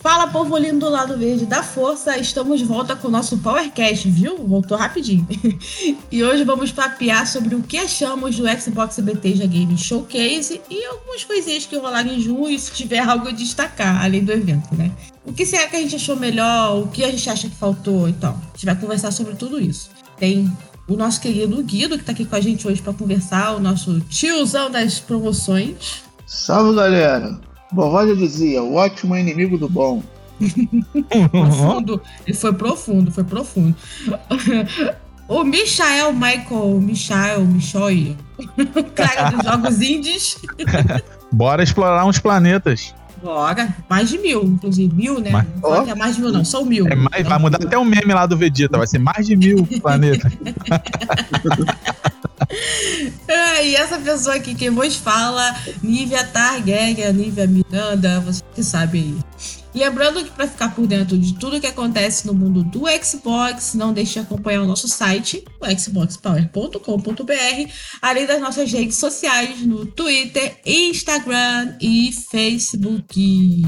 Fala, povo lindo do lado verde da força, estamos de volta com o nosso Powercast, viu? Voltou rapidinho. e hoje vamos papear sobre o que achamos do Xbox Bethesda Game Showcase e algumas coisinhas que rolaram em junho, se tiver algo a destacar, além do evento, né? O que será que a gente achou melhor, o que a gente acha que faltou, então? A gente vai conversar sobre tudo isso. Tem o nosso querido Guido, que tá aqui com a gente hoje para conversar, o nosso tiozão das promoções. Salve, galera! Vovó já dizia, o ótimo é inimigo do bom. profundo. Ele foi profundo, foi profundo. O Michael Michael, Michael, Michoi, cara dos jogos indies. Bora explorar uns planetas. Bora. Mais de mil, inclusive. Mil, né? Não é mais de mil, não. São mil. É mais, vai mudar até o meme lá do Vegeta. Vai ser mais de mil planetas. Ah, e essa pessoa aqui, quem vos fala, Nívia Targaryen, Nívia Miranda, você que sabe aí. Lembrando que para ficar por dentro de tudo que acontece no mundo do Xbox, não deixe de acompanhar o nosso site, o xboxpower.com.br, além das nossas redes sociais no Twitter, Instagram e Facebook.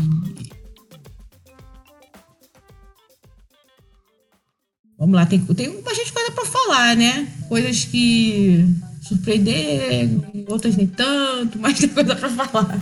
Vamos lá, tem, tem bastante coisa para falar, né? Coisas que surpreenderam, outras nem tanto, mas tem coisa para falar.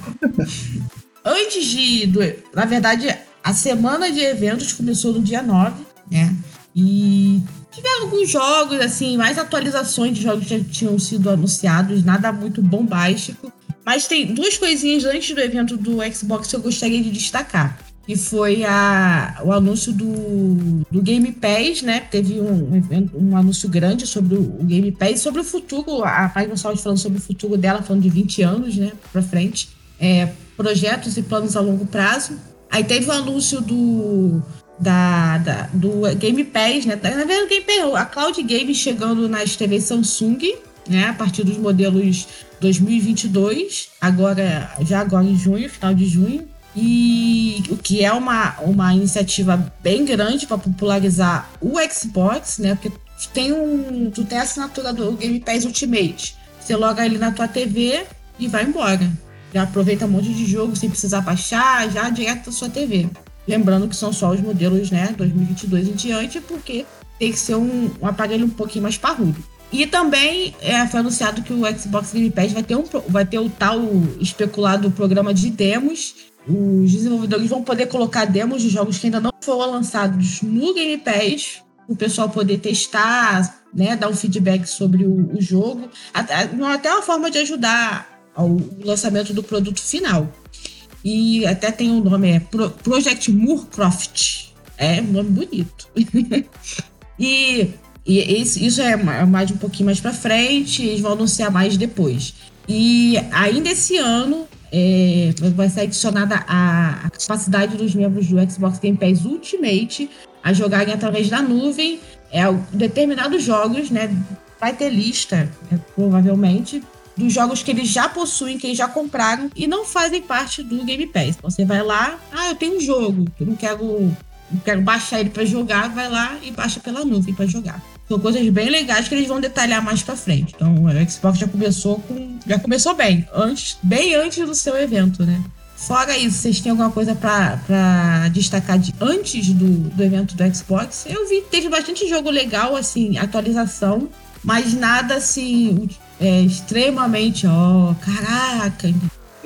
Antes de. Do, na verdade, a semana de eventos começou no dia 9, né? E tiveram alguns jogos, assim, mais atualizações de jogos que já tinham sido anunciados, nada muito bombástico. Mas tem duas coisinhas antes do evento do Xbox que eu gostaria de destacar. Que foi a, o anúncio do, do Game Pass, né? Teve um, um anúncio grande sobre o, Game Pass, sobre o futuro, a Microsoft falando sobre o futuro dela, falando de 20 anos, né, pra frente. É, projetos e planos a longo prazo. Aí teve o anúncio do, da, da, do Game Pass, né? Na verdade, o Game Pass, a Cloud Game chegando nas TVs Samsung, né? A partir dos modelos 2022, agora, já agora em junho, final de junho. E o que é uma, uma iniciativa bem grande para popularizar o Xbox, né? Porque tem um, tu tem a assinatura do Game Pass Ultimate. Você loga ele na tua TV e vai embora. Já aproveita um monte de jogo sem precisar baixar, já direto da sua TV. Lembrando que são só os modelos, né, 2022 em diante, porque tem que ser um, um aparelho um pouquinho mais parrudo. E também é, foi anunciado que o Xbox Game Pass vai ter, um, vai ter o tal especulado programa de demos. Os desenvolvedores vão poder colocar demos de jogos que ainda não foram lançados no Game Pass, o pessoal poder testar, né, dar um feedback sobre o, o jogo. Até, uma forma de ajudar ao lançamento do produto final. E até tem um nome, é Pro Project Moorcroft. É um nome bonito. e, e isso, isso é mais um pouquinho mais para frente, eles vão anunciar mais depois. E ainda esse ano é, vai ser adicionada a, a, capacidade dos membros do Xbox Game Pass Ultimate a jogarem através da nuvem é, determinados jogos, né? Vai ter lista, é, provavelmente, dos jogos que eles já possuem, que eles já compraram e não fazem parte do Game Pass. Você vai lá, ah, eu tenho um jogo, eu não quero, não quero baixar ele para jogar, vai lá e baixa pela nuvem para jogar. São coisas bem legais que eles vão detalhar mais para frente. Então, o Xbox já começou com, já começou bem, antes, bem antes do seu evento, né? Fora isso, vocês têm alguma coisa para destacar de antes do, do evento do Xbox? Eu vi, teve bastante jogo legal, assim, atualização, mas nada assim é, extremamente, ó, caraca.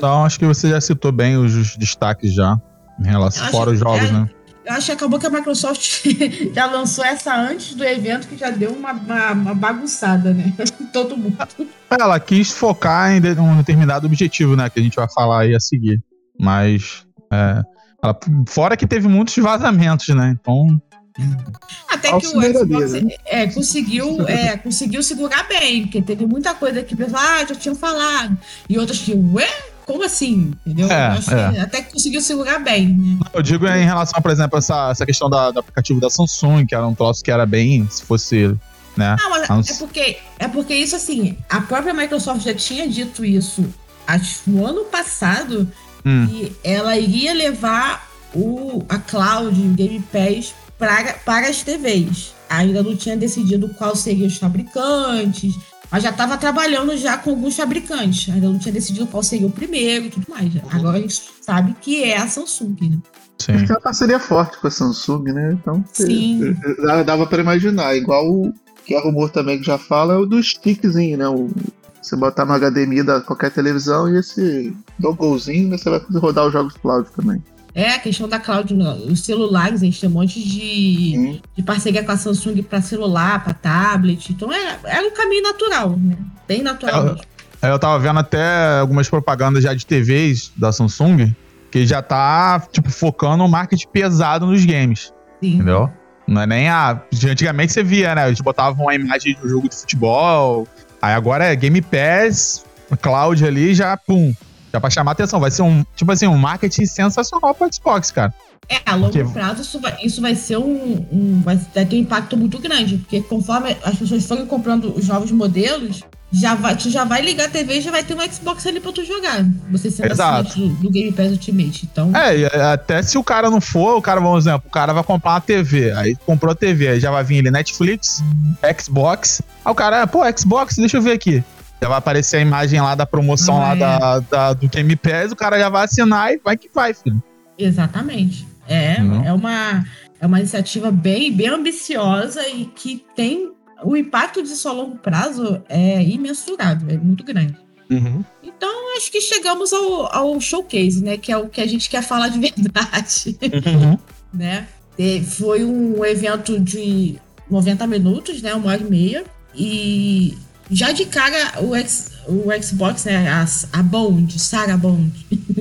Não, acho que você já citou bem os destaques já, em relação fora os jogos, é, né? Eu acho que acabou que a Microsoft já lançou essa antes do evento, que já deu uma, uma, uma bagunçada, né? Todo mundo. Ela quis focar em um determinado objetivo, né? Que a gente vai falar aí a seguir. Mas. É, ela, fora que teve muitos vazamentos, né? Então. Até que o Xbox né? é, conseguiu, é, conseguiu segurar bem, porque teve muita coisa que pessoal ah, já tinham falado. E outras que, ué? Como assim? Entendeu? É, é. até que conseguiu segurar bem. Né? Eu digo em relação, por exemplo, essa, essa questão da, do aplicativo da Samsung, que era um troço que era bem, se fosse. Né? Não, mas é porque, é porque isso assim, a própria Microsoft já tinha dito isso acho, no ano passado, hum. que ela iria levar o, a cloud, o Game Pass para, para as TVs. Ainda não tinha decidido qual seriam os fabricantes, mas já estava trabalhando já com alguns fabricantes. Ainda não tinha decidido qual seria o primeiro e tudo mais. Agora a gente sabe que é a Samsung, né? Sim. Acho que é uma parceria forte com a Samsung, né? Então, Sim. dava pra imaginar. Igual o que é rumor também que já fala é o do stickzinho, né? O, você botar no HDMI da qualquer televisão e esse dogglezinho, né? Você vai poder rodar os jogos cloud também. É, a questão da cloud, os celulares, a gente tem um monte de, Sim. de parceria com a Samsung para celular, para tablet. Então é, é um caminho natural, né? Bem natural É, mesmo. Aí Eu tava vendo até algumas propagandas já de TVs da Samsung, que já tá, tipo, focando no marketing pesado nos games, Sim. entendeu? Não é nem a. Antigamente você via, né? Eles botavam uma imagem de um jogo de futebol. Aí agora é Game Pass, cloud ali, já, pum. Já pra chamar atenção. Vai ser um, tipo assim, um marketing sensacional pro Xbox, cara. É, a longo Porque- prazo isso vai, isso vai ser um, um- vai, ter um impacto muito grande, porque conforme as pessoas forem comprando os novos modelos, já vai, tu já vai ligar a TV e já vai ter um Xbox ali pra tu jogar. Você sendo Exato. assinante do, do Game Pass Ultimate. Então, É, e até se o cara não for, o cara, vamos exemplo, o cara vai comprar uma TV. Aí comprou a TV, aí já vai vir ele Netflix, Xbox. Aí o cara, pô, Xbox, deixa eu ver aqui. Já vai aparecer a imagem lá da promoção Ah, lá é. da, da- do Game Pass, o cara já vai assinar e vai que vai, filho. Exatamente. É, Uhum. é, uma, é uma iniciativa bem, bem ambiciosa e que tem. O impacto disso a longo prazo é imensurável, é muito grande. Então, acho que chegamos ao, ao showcase, né? Que é o que a gente quer falar de verdade, né? E foi um evento de 90 minutos, né? Uma hora e meia. E já de cara, o, X, o Xbox, né? A, a Bond, Sarah Bond,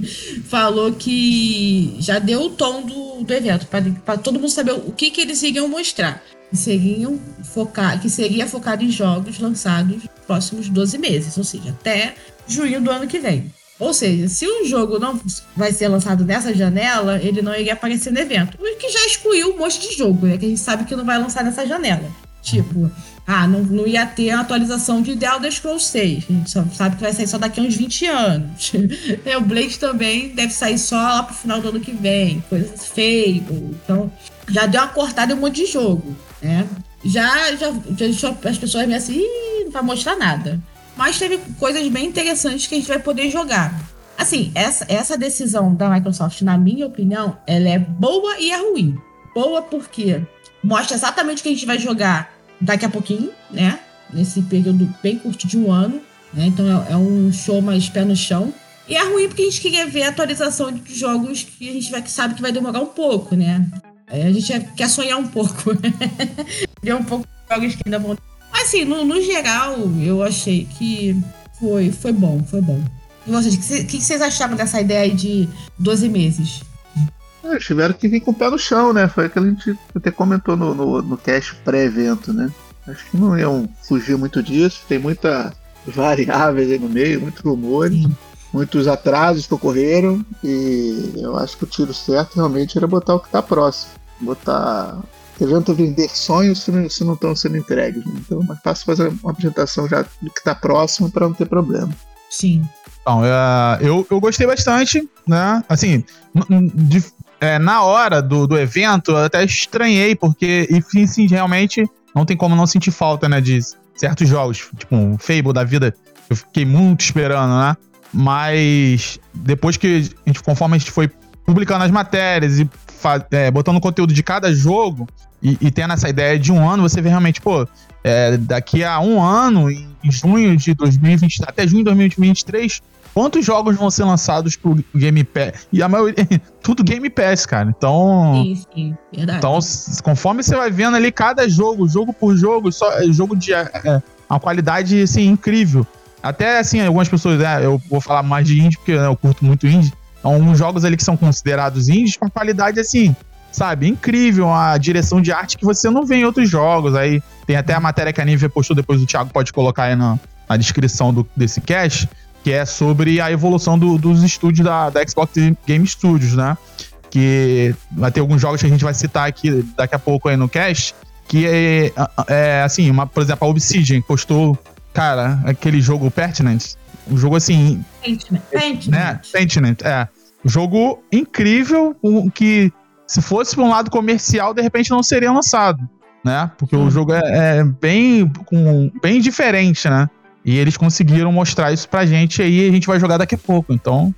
falou que já deu o tom do, do evento, para todo mundo saber o que, que eles iriam mostrar. Que, seriam focar, que seria focado em jogos lançados nos próximos 12 meses, ou seja, até junho do ano que vem. Ou seja, se um jogo não vai ser lançado nessa janela, ele não iria aparecer no evento. O que já excluiu um monte de jogo, né? Que a gente sabe que não vai lançar nessa janela. Tipo, ah, não, não ia ter a atualização de The Elder Scrolls 6. A gente só sabe que vai sair só daqui a uns 20 anos. É, o Blade também deve sair só lá pro final do ano que vem. Coisas Fable. Então, já deu uma cortada em um monte de jogo, né? Já, já, já deixou as pessoas meio assim, não vai mostrar nada. Mas teve coisas bem interessantes que a gente vai poder jogar. Assim, essa, essa decisão da Microsoft, na minha opinião, ela é boa e é ruim. Boa porque mostra exatamente o que a gente vai jogar daqui a pouquinho, né? Nesse período bem curto de um ano. Né? Então é, é um show mais pé no chão. E é ruim porque a gente queria ver a atualização de jogos que a gente vai, que sabe que vai demorar um pouco, né? Aí a gente quer sonhar um pouco. ver um pouco de jogos que ainda vão. Mas assim, no, no geral, eu achei que foi, foi bom, foi bom. E vocês, o que, que vocês acharam dessa ideia de 12 meses? É, eles tiveram que vir com o pé no chão, né? Foi aquilo que a gente até comentou no, no, no cast pré-evento, né? Acho que não iam fugir muito disso. Tem muita variáveis aí no meio, muitos rumores, muitos atrasos que ocorreram. E eu acho que o tiro certo realmente era botar o que tá próximo. Botar. Adianta vender sonhos se não, se não estão sendo entregues. Né? Então é mais fácil fazer uma apresentação já do que tá próximo para não ter problema. Sim. Então, é, eu, eu gostei bastante, né? Assim, de- é, na hora do, do evento, eu até estranhei, porque, enfim, sim, realmente não tem como não sentir falta, né, de certos jogos, tipo um Fable da vida, eu fiquei muito esperando, né? Mas depois que, a gente, conforme a gente foi publicando as matérias e é, botando o conteúdo de cada jogo e, e tendo essa ideia de um ano, você vê realmente, pô, é, daqui a um ano, em junho de 2023, até junho de 2023, quantos jogos vão ser lançados pro Game Pass? E a maioria, tudo Game Pass, cara. Então, Sim, sim. Verdade. então conforme você vai vendo ali cada jogo, jogo por jogo, só é jogo de é, é, uma qualidade assim incrível. Até assim, algumas pessoas, né, eu vou falar mais de indie porque né, eu curto muito indie. Alguns jogos ali que são considerados indies com qualidade assim, sabe, incrível, a direção de arte que você não vê em outros jogos. Aí tem até a matéria que a Nivea postou depois, o Thiago pode colocar aí na, na descrição do, desse cast, que é sobre a evolução do- dos estúdios da, da Xbox Game Studios, né? Que vai ter alguns jogos que a gente vai citar aqui daqui a pouco aí no cast, que é, é, assim, uma, por exemplo, a Obsidian postou, cara, aquele jogo Pertinent, um jogo assim. Pentiment. né? É. Um jogo incrível, um, que se fosse para um lado comercial, de repente não seria lançado, né? Porque o jogo é, é bem, com, bem diferente, né? E eles conseguiram mostrar isso pra gente aí e a gente vai jogar daqui a pouco. Então,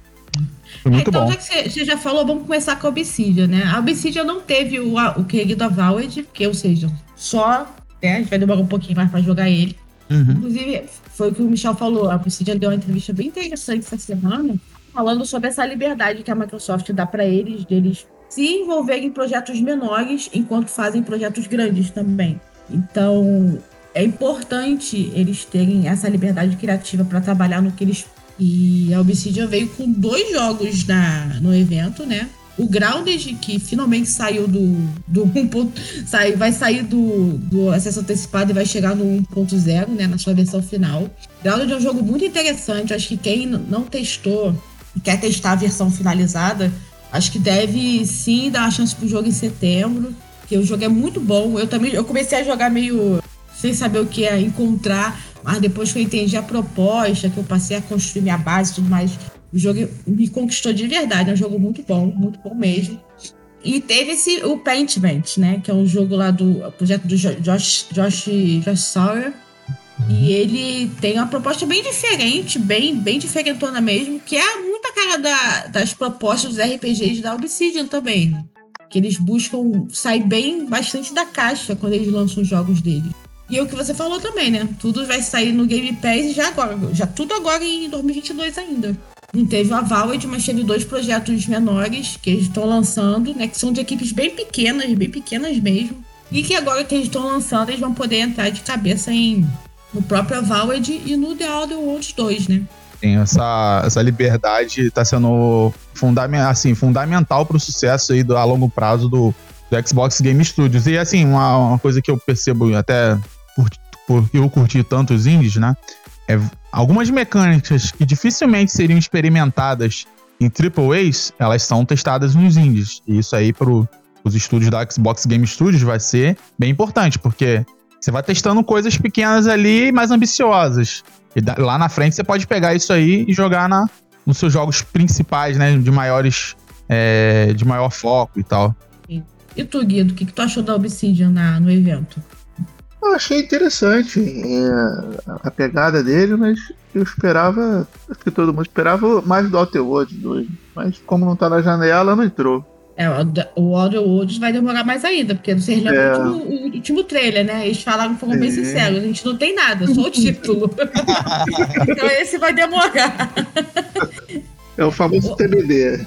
Foi muito então, bom. já que você já falou, vamos começar com a Obsidian, né? A Obsidian não teve o, o querido Avowed, que, ou seja, só, né? A gente vai demorar um pouquinho mais pra jogar ele. Uhum. Inclusive, foi o que o Michel falou. A Obsidian deu uma entrevista bem interessante essa semana, falando sobre essa liberdade que a Microsoft dá para eles, deles se envolverem em projetos menores enquanto fazem projetos grandes também. Então, é importante eles terem essa liberdade criativa para trabalhar no que eles. E a Obsidian veio com dois jogos na, no evento, né? O Grounded, que finalmente saiu do, do 1. Sai, vai sair do, do acesso antecipado e vai chegar no 1.0, né? Na sua versão final. Grounded é um jogo muito interessante. Acho que quem não testou e quer testar a versão finalizada, acho que deve sim dar uma chance pro jogo em setembro. Porque o jogo é muito bom. Eu também eu comecei a jogar meio sem saber o que é encontrar, mas depois que eu entendi a proposta, que eu passei a construir minha base e tudo mais, o jogo me conquistou de verdade. É um jogo muito bom, muito bom mesmo. E teve esse, o Paintment, né? Que é um jogo lá do projeto do Josh, Josh, Josh Sawyer. E ele tem uma proposta bem diferente, bem, bem diferentona mesmo, que é muita cara da, das propostas dos RPGs da Obsidian também. Que eles buscam sair bem bastante da caixa quando eles lançam os jogos deles. E o que você falou também, né? Tudo vai sair no Game Pass já agora. Já tudo agora em 2022 ainda. Não teve o Avowed, mas teve dois projetos menores que eles estão lançando, né? Que são de equipes bem pequenas, bem pequenas mesmo. E que agora que eles estão lançando, eles vão poder entrar de cabeça em no próprio Avowed e no The Outer Worlds 2, né? Sim, essa, essa liberdade está sendo fundament, assim, fundamental para o sucesso aí do, a longo prazo do, do Xbox Game Studios. E assim, uma, uma coisa que eu percebo até porque eu curti tantos indies, né? É, algumas mecânicas que dificilmente seriam experimentadas em AAAs, elas são testadas nos indies. E isso aí para os estúdios da Xbox Game Studios vai ser bem importante, porque você vai testando coisas pequenas ali, mais ambiciosas. E lá na frente você pode pegar isso aí e jogar na, nos seus jogos principais, né? De maiores. É, de maior foco e tal. E tu, Guido, o que, que tu achou da Obsidian na, no evento? Eu achei interessante é, a pegada dele, mas eu esperava, acho que todo mundo esperava mais do Outer Worlds 2. Mas como não tá na janela, não entrou. É, o Outer Worlds vai demorar mais ainda, porque vocês lembram é. o, último, o, último, trailer, né? Eles falaram, foram bem sinceros, a gente não tem nada, só o título. então esse vai demorar. É o famoso TBD.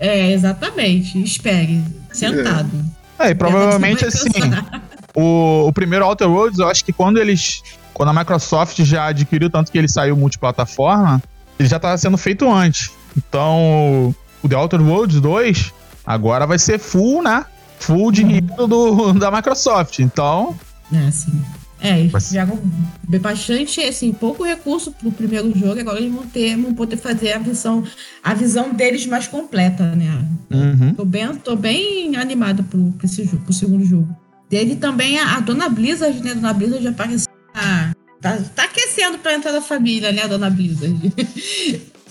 É, exatamente. Espere, sentado. É, e provavelmente assim o, o primeiro Outer Worlds, eu acho que quando eles. Quando a Microsoft já adquiriu tanto que ele saiu multiplataforma, ele já estava sendo feito antes. Então, o The Outer Worlds 2 agora vai ser full, né? Full dinheiro uhum. do, da Microsoft. Então. É, sim. É, eles jogaram bastante, assim, pouco recurso pro primeiro jogo, agora eles vão ter, vão poder fazer a visão, a visão deles mais completa, né? Uhum. Tô bem, tô bem animada pro, pro, esse pro segundo jogo. Teve também a, a Dona Blizzard, né? Dona Blizzard já apareceu. Tá, tá aquecendo pra entrar da família, né, Dona Blizzard?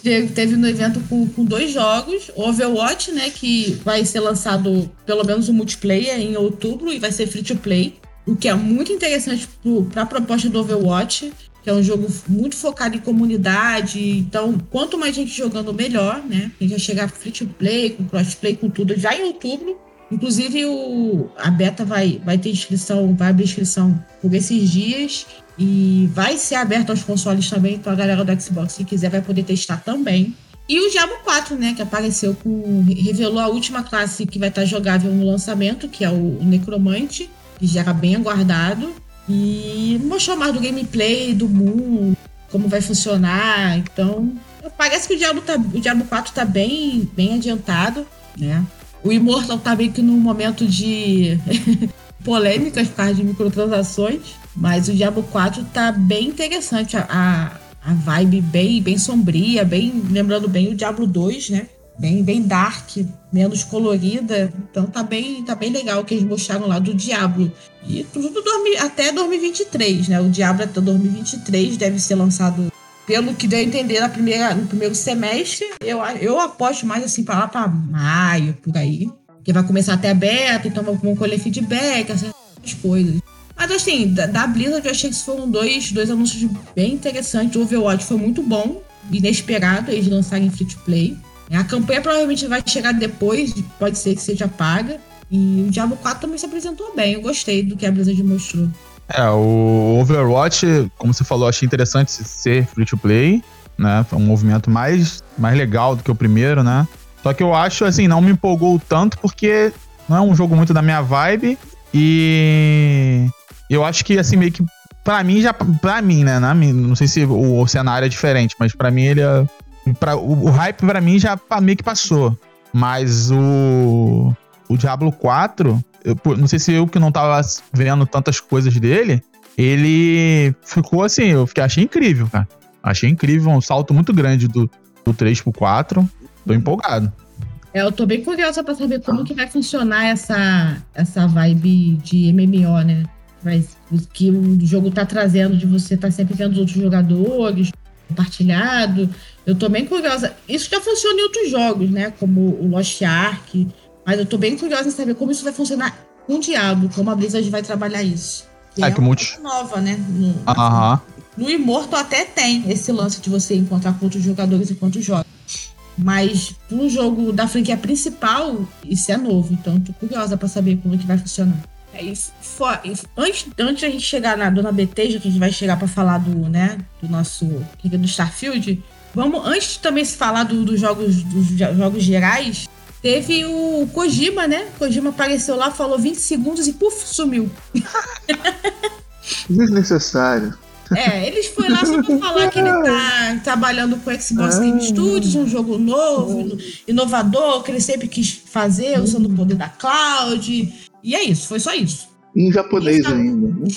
Teve no evento com, com, dois jogos, Overwatch, né, que vai ser lançado pelo menos o multiplayer em outubro e vai ser free to play, o que é muito interessante para a proposta do Overwatch, que é um jogo muito focado em comunidade. Então, quanto mais gente jogando, melhor, né? A gente vai chegar free to play, com crossplay, com tudo já em outubro. Inclusive, o, a beta vai, vai ter inscrição, vai abrir inscrição por esses dias e vai ser aberto aos consoles também, então a galera do Xbox, se quiser, vai poder testar também. E o Diablo 4, né, que apareceu com. revelou a última classe que vai estar jogável no lançamento, que é o Necromante, que já era bem aguardado. E mostrou mais do gameplay, do mundo, como vai funcionar. Então, parece que o Diablo, tá, o Diablo 4 está bem, bem adiantado, né? O Immortal tá meio que num momento de polêmicas por causa de microtransações, mas o Diablo 4 tá bem interessante. A, a, a vibe bem, bem sombria, bem lembrando bem o Diablo 2, né? Bem, bem dark, menos colorida. Então tá bem, tá bem legal o que eles mostraram lá do Diablo. E tudo dormi, até 2023, né? O Diablo até 2023 deve ser lançado pelo que deu a entender na primeira, no primeiro semestre, eu, eu aposto mais assim para lá para maio, por aí. Que vai começar até aberto, então vão colher feedback, essas coisas. Mas assim, da, da Blizzard eu achei que foram dois, dois anúncios bem interessantes. O Overwatch foi muito bom, inesperado eles lançarem free to play. A campanha provavelmente vai chegar depois, pode ser que seja paga. E o Diablo 4 também se apresentou bem. Eu gostei do que a Blizzard mostrou. É, o Overwatch, como você falou, achei interessante ser free to play, né? Foi um movimento mais, mais legal do que o primeiro, né? Só que eu acho, assim, não me empolgou tanto porque não é um jogo muito da minha vibe e eu acho que, assim, meio que pra mim, já, pra mim, né? Não sei se o, o cenário é diferente, mas pra mim ele é. Pra, o, o hype pra mim já meio que passou. Mas o. O Diablo 4, eu, não sei se eu que não tava vendo tantas coisas dele, ele ficou assim, eu fiquei, achei incrível, cara. Achei incrível, um salto muito grande do, do 3 pro 4. Tô empolgado. É, eu tô bem curiosa pra saber como que vai funcionar essa, essa vibe de MMO, né? Mas que o jogo tá trazendo de você tá sempre vendo os outros jogadores, compartilhado. Eu tô bem curiosa. Isso já funciona em outros jogos, né? Como o Lost Ark. Mas eu tô bem curiosa em saber como isso vai funcionar com o Diabo, como a Blizzard vai trabalhar isso. Que é, é que multi... nova, né? No, Aham. no Immortal até tem esse lance de você encontrar com outros jogadores enquanto joga. Mas pro jogo da franquia principal, isso é novo. Então tô curiosa para saber como é que vai funcionar. É isso. For, antes, antes de a gente chegar na Dona BT, já que a gente vai chegar para falar do, né, do nosso do Starfield, vamos antes de também se falar dos do jogos dos jogos gerais, teve o Kojima, né? Kojima apareceu lá, falou 20 segundos e puf, sumiu. Desnecessário. É, eles foi lá só pra falar que ele tá trabalhando com o Xbox Game ah. Studios, um jogo novo, inovador, que ele sempre quis fazer, usando o poder da cloud. E é isso, foi só isso. Em japonês ainda, né?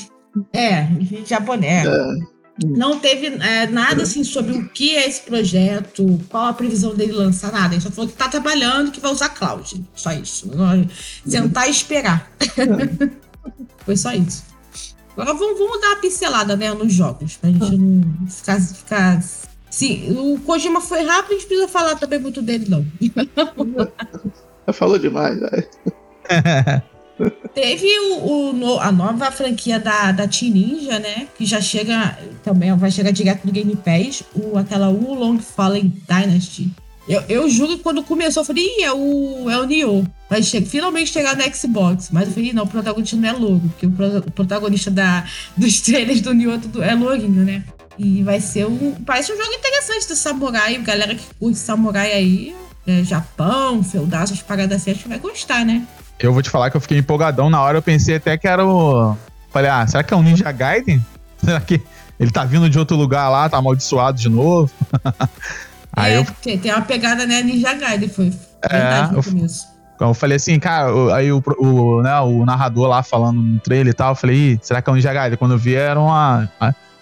É, em japonês. É. Não teve é, nada assim sobre o que é esse projeto, qual a previsão dele lançar, nada. Ele só falou que tá trabalhando, que vai usar cloud. Só isso. Sentar e esperar. É. Foi só isso. Agora vamos, vamos dar uma pincelada né, nos jogos, pra gente não ficar, ficar. Sim, o Kojima foi rápido, a gente precisa falar também muito dele, não. Já falou demais, velho. Teve o, o, a nova franquia da, da Team Ninja, né? Que já chega, também vai chegar direto no Game Pass, o, aquela Long Fallen Dynasty. Eu, eu juro que quando começou, eu falei, Ih, é o, é o Nioh. Vai che finalmente chegar no Xbox. Mas eu falei, não, o protagonista não é logo, porque o, pro, o protagonista da, dos trailers do Nioh é lourinho, né? E vai ser um. Parece um jogo interessante do samurai. Galera que curte samurai aí, é, Japão, feudal, essas paradas assim, acho que vai gostar, né? Eu vou te falar que eu fiquei empolgadão na hora, eu pensei até que era o. Falei, ah, será que é um Ninja Gaiden? Será que ele tá vindo de outro lugar lá, tá amaldiçoado de novo? Aí é, eu... tem uma pegada, né, Ninja Gaiden, foi verdade é, no começo. Eu falei assim, cara, aí o, o, né, o narrador lá falando no trailer e tal, eu falei, será que é um Ninja Gaiden? Quando eu vi, era uma,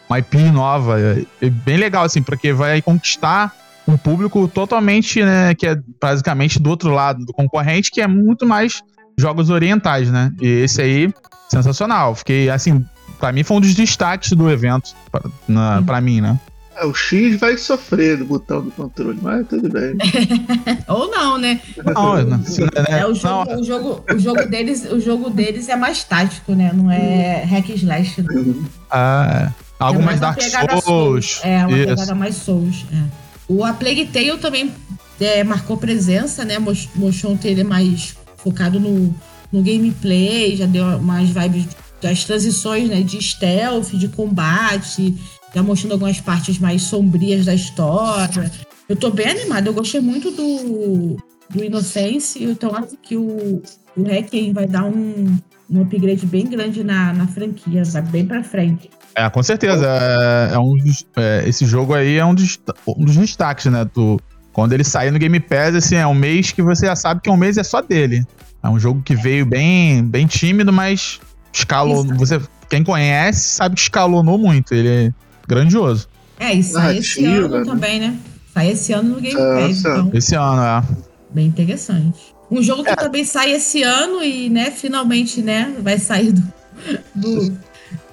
uma IP nova. É bem legal, assim, porque vai conquistar um público totalmente, né, que é basicamente do outro lado do concorrente, que é muito mais jogos orientais, né? E esse aí, sensacional. Fiquei, assim, pra mim foi um dos destaques do evento, pra, na, pra mim, né? É, o X vai sofrer do botão do controle, mas tudo bem. Ou não, né? Não, não, né? É, o, jogo, não. O, jogo, o, jogo deles, o jogo deles é mais tático, né? Não é hack slash. Né? Uhum. Ah, é. algo é mais, Dark Souls. Souls. É, uma Isso. pegada mais Souls. É. O A Plague Tale também é, marcou presença, né? Mostrou um trailer mais focado no, no gameplay, já deu umas vibes das transições, né? De stealth, de combate já mostrando algumas partes mais sombrias da história. Eu tô bem animada, eu gostei muito do, do Innocence, então acho que o, o Requiem vai dar um, um upgrade bem grande na, na franquia, vai bem pra frente. É, com certeza. É, é um é, esse jogo aí é um dos, um dos destaques, né? Do, quando ele sair no Game Pass, assim, é um mês que você já sabe que um mês é só dele. É um jogo que veio bem, bem tímido, mas escalou. Você, quem conhece sabe que escalonou muito. Ele grandioso. É, e sai esse ano né? também, né? Sai esse ano no Game é, Pass. Então. Esse ano, é. Bem interessante. Um jogo que é. também sai esse ano e, né, finalmente, né, vai sair do, do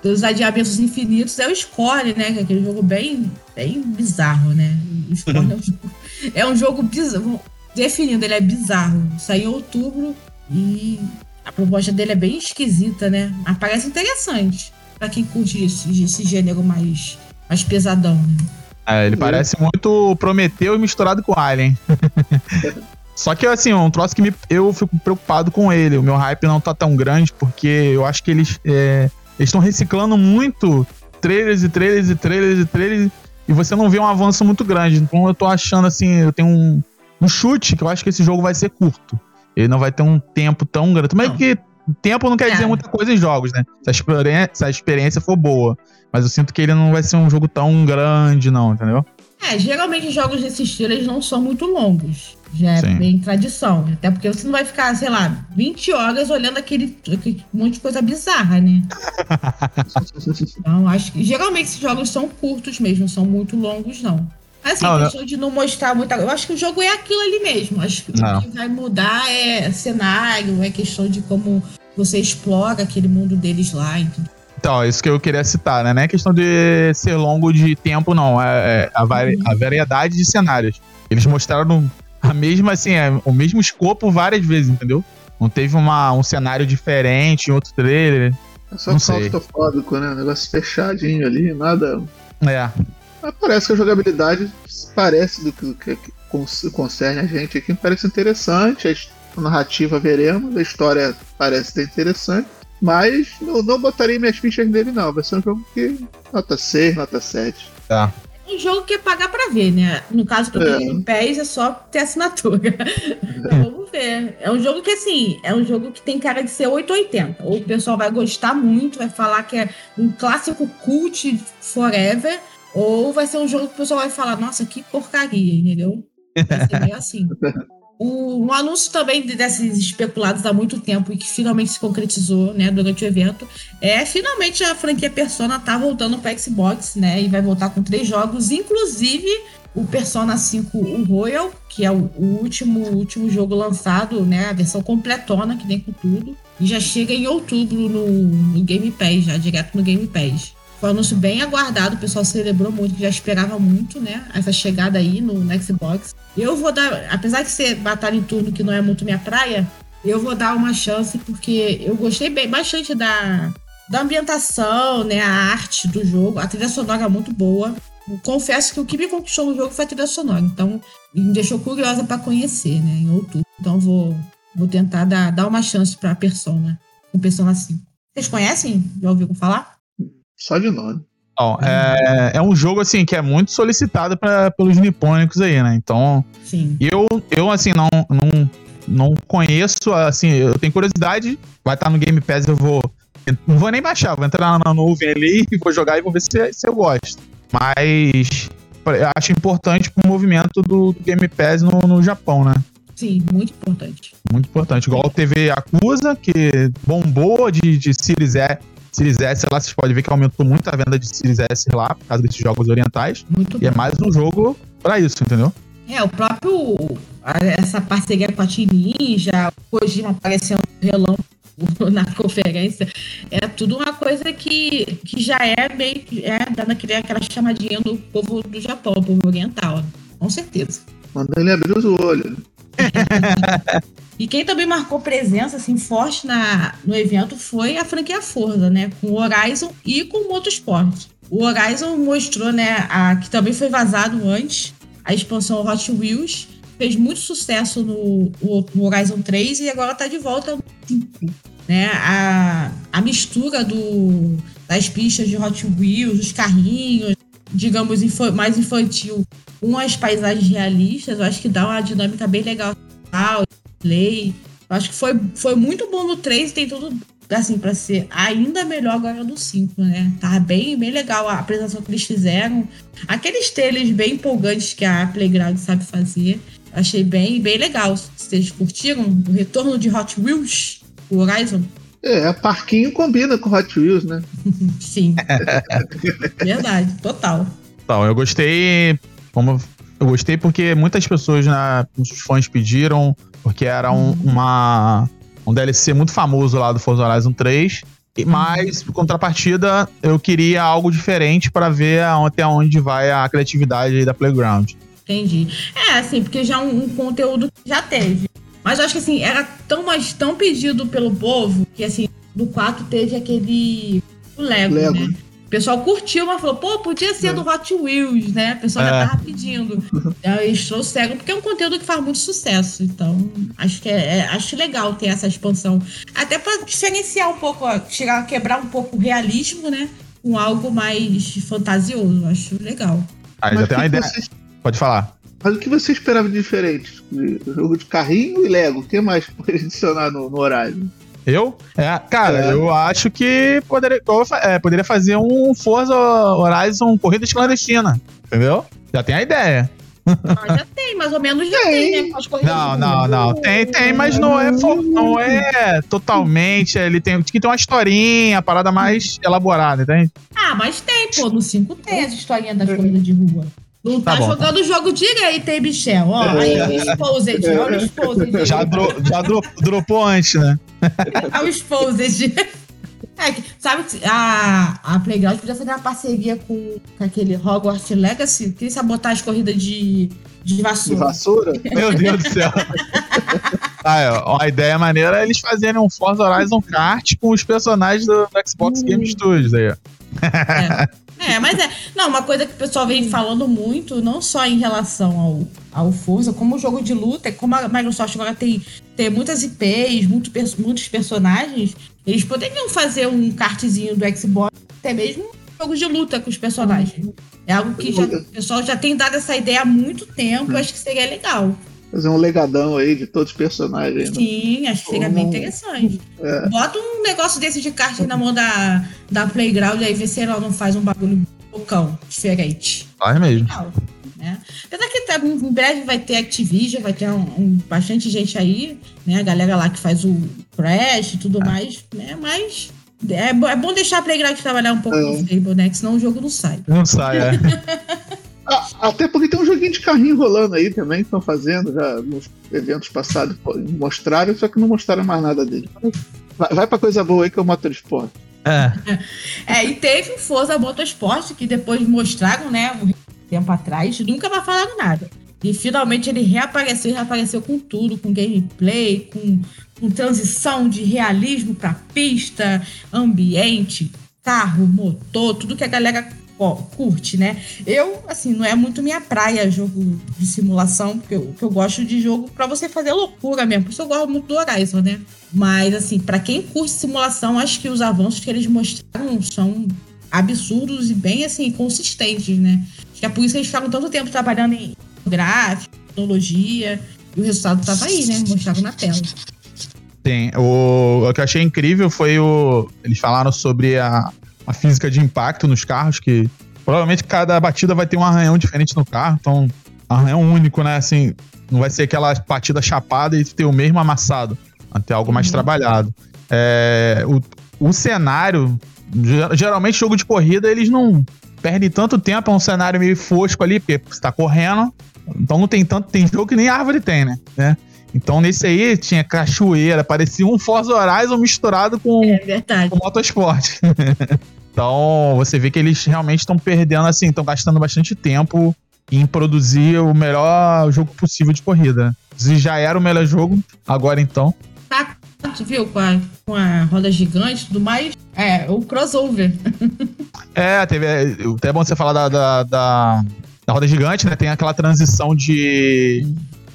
dos adiamentos infinitos é o Score, né? Que é aquele jogo bem, bem bizarro, né? O Score é, um jogo, é um jogo bizarro. Definindo, ele é bizarro. Saiu em outubro e a proposta dele é bem esquisita, né? Mas parece interessante. Pra quem curte esse, esse gênero mais mais pesadão. Né? É, ele parece muito Prometeu misturado com Alien. Só que, assim, um troço que me, eu fico preocupado com ele. O meu hype não tá tão grande, porque eu acho que eles é, estão reciclando muito trailers e trailers e trailers e trailers, e você não vê um avanço muito grande. Então eu tô achando, assim, eu tenho um, um chute que eu acho que esse jogo vai ser curto. Ele não vai ter um tempo tão grande. Também que tempo não quer é. dizer muita coisa em jogos, né? Se a, experiência, se a experiência for boa. Mas eu sinto que ele não vai ser um jogo tão grande, não, entendeu? É, geralmente jogos desse estilo eles não são muito longos. Já é Sim. bem tradição. Até porque você não vai ficar, sei lá, 20 horas olhando aquele, aquele monte de coisa bizarra, né? então, acho que geralmente esses jogos são curtos mesmo, são muito longos, não. Assim, não, questão não. de não mostrar muita Eu acho que o jogo é aquilo ali mesmo. Acho que não. o que vai mudar é cenário, é questão de como você explora aquele mundo deles lá. Entendeu? Então, isso que eu queria citar, né? Não é questão de ser longo de tempo, não. É, é a, vari a, variedade de cenários. Eles mostraram a mesma, assim, é, o mesmo escopo várias vezes, entendeu? Não teve uma, um cenário diferente em outro trailer. É só claustrofóbico, né? Um negócio fechadinho ali, nada. É. Mas parece que a jogabilidade parece do que, que, que concerne a gente aqui, parece interessante. A narrativa veremos, a história parece ter interessante. Mas não, não botaria minhas fichas nele, não. Vai ser um jogo que. Nota 6, nota 7. Tá. É um jogo que é pagar pra ver, né? No caso do é. Game Pass é só ter assinatura. então vamos ver. É um jogo que, assim, é um jogo que tem cara de ser 880. Ou o pessoal vai gostar muito, vai falar que é um clássico cult forever. Ou vai ser um jogo que o pessoal vai falar, nossa, que porcaria, entendeu? Vai ser meio assim. Um anúncio também desses especulados há muito tempo e que finalmente se concretizou, né, durante o evento, é finalmente a franquia Persona tá voltando para Xbox, né, e vai voltar com três jogos, inclusive o Persona 5 o Royal, que é o, o último último jogo lançado, né, a versão completona que vem com tudo, e já chega em outubro no, no Game Pass, já direto no Game Pass. Foi um anúncio bem aguardado, o pessoal celebrou muito, já esperava muito, né? Essa chegada aí no, Xbox. Eu vou dar, apesar de ser batalha em turno que não é muito minha praia, eu vou dar uma chance porque eu gostei bem, bastante da, da ambientação, né? A arte do jogo, a trilha sonora é muito boa. confesso que o que me conquistou no jogo foi a trilha sonora, então me deixou curiosa para conhecer, né? Em outubro. Então vou, vou tentar dar, dar uma chance para Persona, com Persona 5. Vocês conhecem? Já ouviram falar? Só de nome. Bom, é, é um jogo assim que é muito solicitado pra, pelos nipônicos aí, né? Então, Sim. eu eu assim não, não não conheço, assim, eu tenho curiosidade, vai estar no Game Pass, eu vou não vou nem baixar, vou entrar na nuvem ali e vou jogar e vou ver se, se eu gosto. Mas eu acho importante pro movimento do, do Game Pass no, no Japão, né? Sim, muito importante. Muito importante. Igual a TV Acusa, que bombou de, de Series E Series S lá, vocês podem ver que aumentou muito a venda de Series S lá, por causa desses jogos orientais. Muito e é bom. é mais um jogo para isso, entendeu? É, o próprio. Essa parceria com a Team Ninja, o Kojima aparecendo relâmpago na conferência, é tudo uma coisa que, que já é meio. É dando aquele, aquela chamadinha do povo do Japão, povo oriental, com certeza. Manda ele abrir os olhos. E quem também marcou presença assim forte na, no evento foi a franquia Forza, né, com o Horizon e com o Motorsport. O Horizon mostrou, né, a, que também foi vazado antes, a expansão Hot Wheels, fez muito sucesso no, no Horizon 3 e agora está de volta no 5. Né? A, a mistura do, das pistas de Hot Wheels, os carrinhos, digamos, mais infantil, com as paisagens realistas, eu acho que dá uma dinâmica bem legal play. Eu acho que foi, foi muito bom no 3 e tem tudo assim para ser ainda melhor agora no 5, né? Tá bem, bem legal a apresentação que eles fizeram. Aqueles trailers bem empolgantes que a Playground sabe fazer. Achei bem, bem legal. Vocês curtiram o retorno de Hot Wheels, o Horizon? É, a parquinho combina com Hot Wheels, né? Sim. Verdade, total. Então, eu gostei, como eu gostei porque muitas pessoas, né, os fãs pediram porque era um, uma, um DLC muito famoso lá do Forza Horizon 3. Mas, por contrapartida, eu queria algo diferente para ver até onde vai a criatividade da Playground. Entendi. É, assim, porque já um, um conteúdo já teve. Mas eu acho que assim, era tão, mas tão pedido pelo povo que assim, do 4 teve aquele o Lego, Lego. né? pessoal curtiu, mas falou, pô, podia ser do Hot Wheels, né? O pessoal já É. tava pedindo. Eles trouxeram, porque é um conteúdo que faz muito sucesso. Então, acho que é, é- acho legal ter essa expansão. Até pra diferenciar um pouco, ó, chegar a quebrar um pouco o realismo, né? Com algo mais fantasioso. Acho legal. Aí já Mas tem o uma ideia. vocês- Pode falar. Mas o que você esperava de diferente? Jogo de carrinho e Lego. O que mais pode adicionar no, no horário? Eu? É, cara, É. eu acho que poderia, é, poderia fazer um Forza Horizon Corridas Clandestina. Entendeu? Já tem a ideia. Ah, já tem, mais ou menos já tem, Tem. né? Com as corridas Não, não, não. Tem, tem, mas não é, não é totalmente. Ele tem que ter uma historinha, a parada mais elaborada, entende? Ah, mas tem, pô. No 5 tem as historinhas das corridas de rua. Não tá, Tá bom. jogando o jogo direito, hein, Michel? Ó, aí, o Exposed, olha o Exposed. Já, dro- já dro- dropou antes, né? Olha o Exposed. É, sabe que a, a Playground podia fazer uma parceria com, com aquele Hogwarts Legacy, que sabotar as corridas de, de De vassoura. vassoura? Meu Deus do céu. Ah, é, ó, a ideia maneira é eles fazerem um Forza Horizon Kart com os personagens do, do Xbox Game Studios aí. ó. É, mas é. Não, uma coisa que o pessoal vem falando muito, não só em relação ao, ao Forza, como o jogo de luta, como a Microsoft agora tem, tem muitas IPs, muito, muitos personagens, eles poderiam fazer um kartzinho do Xbox, até mesmo um jogo de luta com os personagens. É algo que já- o pessoal já tem dado essa ideia há muito tempo, eu acho que seria legal. Fazer um legadão aí de todos os personagens. né? Sim, acho que seria bem interessante. É. Bota um negócio desse de kart na mão da, da Playground aí, vê se ela não faz um bagulho loucão, diferente. Faz mesmo. Legal, né? Apesar que tá- em breve vai ter Activision, vai ter um, um- bastante gente aí, né? A galera lá que faz o Crash e tudo mais, né? Mas é, é bom deixar a Playground trabalhar um pouco É. no Fable, né? Que senão o jogo não sai. Não sai, é. Ah, até porque tem um joguinho de carrinho rolando aí também, que estão fazendo já nos eventos passados. Mostraram, só que não mostraram mais nada dele. Vai, vai pra coisa boa aí que é o Motorsport. É. É, e teve o Forza Motorsport, que depois mostraram, né? Um tempo atrás, nunca mais falaram nada. E finalmente ele reapareceu, e reapareceu com tudo, com gameplay, com, com transição de realismo pra pista, ambiente, carro, motor, tudo que a galera curte, né? Eu, assim, não é muito minha praia jogo de simulação, porque eu, que eu gosto de jogo pra você fazer loucura mesmo. Por isso eu gosto muito do Horizon, né? Mas, assim, pra quem curte simulação, acho que os avanços que eles mostraram são absurdos e bem, assim, consistentes, né? Acho que é por isso que eles ficaram tanto tempo trabalhando em gráfico, tecnologia, e o resultado tava aí, né? Mostrado na tela. Tem. O, o que eu achei incrível foi o. Eles falaram sobre a, a física de impacto nos carros, que provavelmente cada batida vai ter um arranhão diferente no carro, então arranhão único, né? Assim, não vai ser aquela batida chapada e ter o mesmo amassado. Ter algo mais Uhum. trabalhado. É, o, o cenário, ge- geralmente jogo de corrida, eles não perdem tanto tempo, é um cenário meio fosco ali, porque você tá correndo, então não tem tanto, tem jogo que nem árvore tem, né? né? Então nesse aí tinha cachoeira, parecia um Forza Horizon misturado com, É com motorsport. então você vê que eles realmente estão perdendo, assim, estão gastando bastante tempo em produzir o melhor jogo possível de corrida. Se já era o melhor jogo, agora então. Tá, viu? Com a, com a roda gigante e tudo mais. É, o crossover. É, teve. é, Até é bom você falar da, da, da, da roda gigante, né? Tem aquela transição de.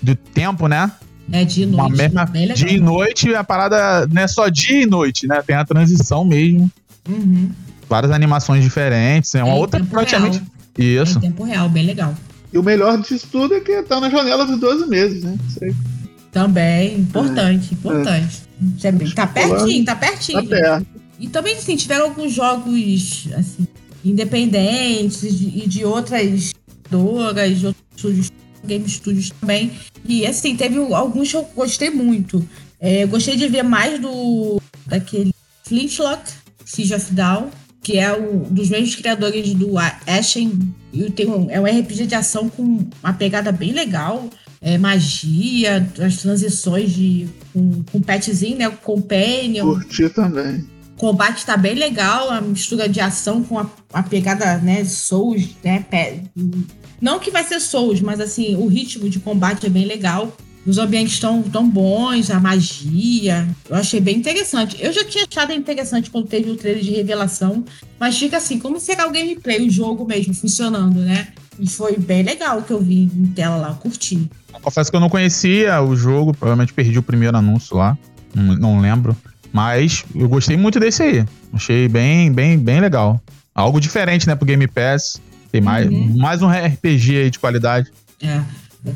de tempo, né? É, de Uma noite. mesma Bem legal. dia e noite, a parada não é só dia e noite, né? Tem a transição mesmo. Uhum. Várias animações diferentes. É uma Em outra praticamente. real. Isso. Em tempo real, bem legal. E o melhor disso tudo é que tá na janela dos 12 meses, né? Isso aí Também, importante, importante. Isso é bem- tá pertinho, tá pertinho. tá perto. E também, assim, tiveram alguns jogos, assim, independentes e de, de outras editoras, de outros estúdios, game studios também. E, assim, teve alguns que eu gostei muito. É, eu gostei de ver mais do daquele Flintlock, Siege of Down, que é um dos mesmos criadores do Ashen. E tem um, é um RPG de ação com uma pegada bem legal. É, magia, as transições de com, com petzinho, né? Com companion Curti também. o combate tá bem legal, a mistura de ação com a, a pegada, né, Souls, né, não que vai ser Souls, mas assim, o ritmo de combate é bem legal. Os ambientes estão tão bons, a magia. Eu achei bem interessante. Eu já tinha achado interessante quando teve o trailer de revelação, mas fica assim, como será o gameplay, o jogo mesmo funcionando, né? E foi bem legal que eu vi em tela lá, curti. Confesso que eu não conhecia o jogo, provavelmente perdi o primeiro anúncio lá, não, não lembro. Mas eu gostei muito desse aí. Achei bem, bem, bem legal. Algo diferente, né, pro Game Pass. Tem mais, uhum. mais um RPG aí de qualidade. É.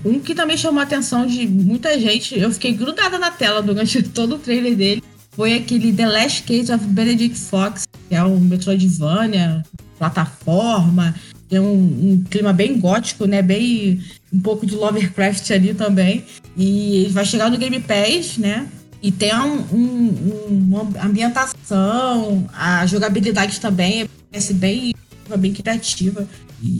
Um que também chamou a atenção de muita gente, eu fiquei grudada na tela durante todo o trailer dele, foi aquele The Last Case of Benedict Fox, que é um Metroidvania, plataforma, tem um, um, clima bem gótico, né? Bem um pouco de Lovecraft ali também. E vai chegar no Game Pass, né? E tem um, um, uma ambientação, a jogabilidade também parece bem, bem criativa.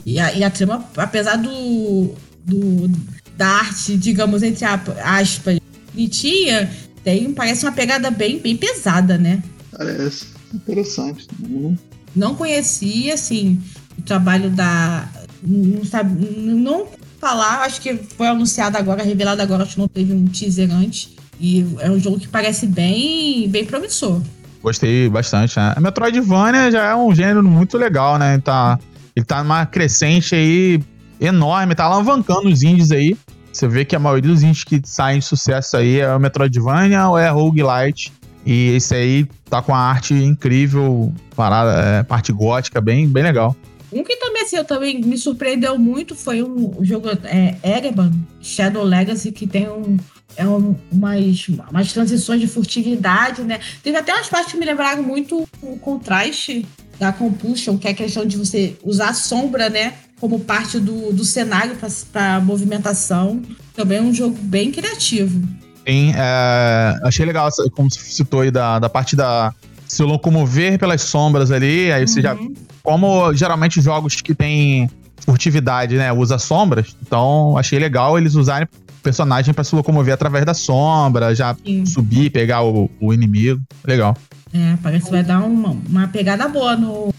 E a, e a trama, apesar do, do, da arte, digamos, entre aspas, bonitinha, tem, parece uma pegada bem, bem pesada, né? Parece interessante. Né? Não conhecia, assim, o trabalho da. Não, sabe, não falar, acho que foi anunciado agora, revelado agora, acho que não teve um teaser antes. E é um jogo que parece bem, bem promissor. Gostei bastante, né? A Metroidvania já é um gênero muito legal, né? Tá, ele tá numa crescente aí enorme, tá alavancando os indies aí. Você vê que a maioria dos indies que saem de sucesso aí é o Metroidvania ou é roguelite. E esse aí tá com a arte incrível, parada, é, parte gótica, bem, bem legal. Um que também, assim, eu também me surpreendeu muito foi um, jogo é, Ereban, Shadow Legacy, que tem um, é um, umas, umas transições de furtividade, né? Teve até umas partes que me lembraram muito o contraste da Compulsion, que é a questão de você usar a sombra, né? Como parte do, do cenário para movimentação. Também é um jogo bem criativo. Sim, é, achei legal, como você citou aí, da, da parte da se locomover pelas sombras ali, aí uhum. você já uhum. Como geralmente jogos que tem furtividade, né, usa sombras, então achei legal eles usarem personagem para se locomover através da sombra, já Sim. subir, pegar o, o, inimigo. Legal. É, parece que vai dar uma, uma pegada boa no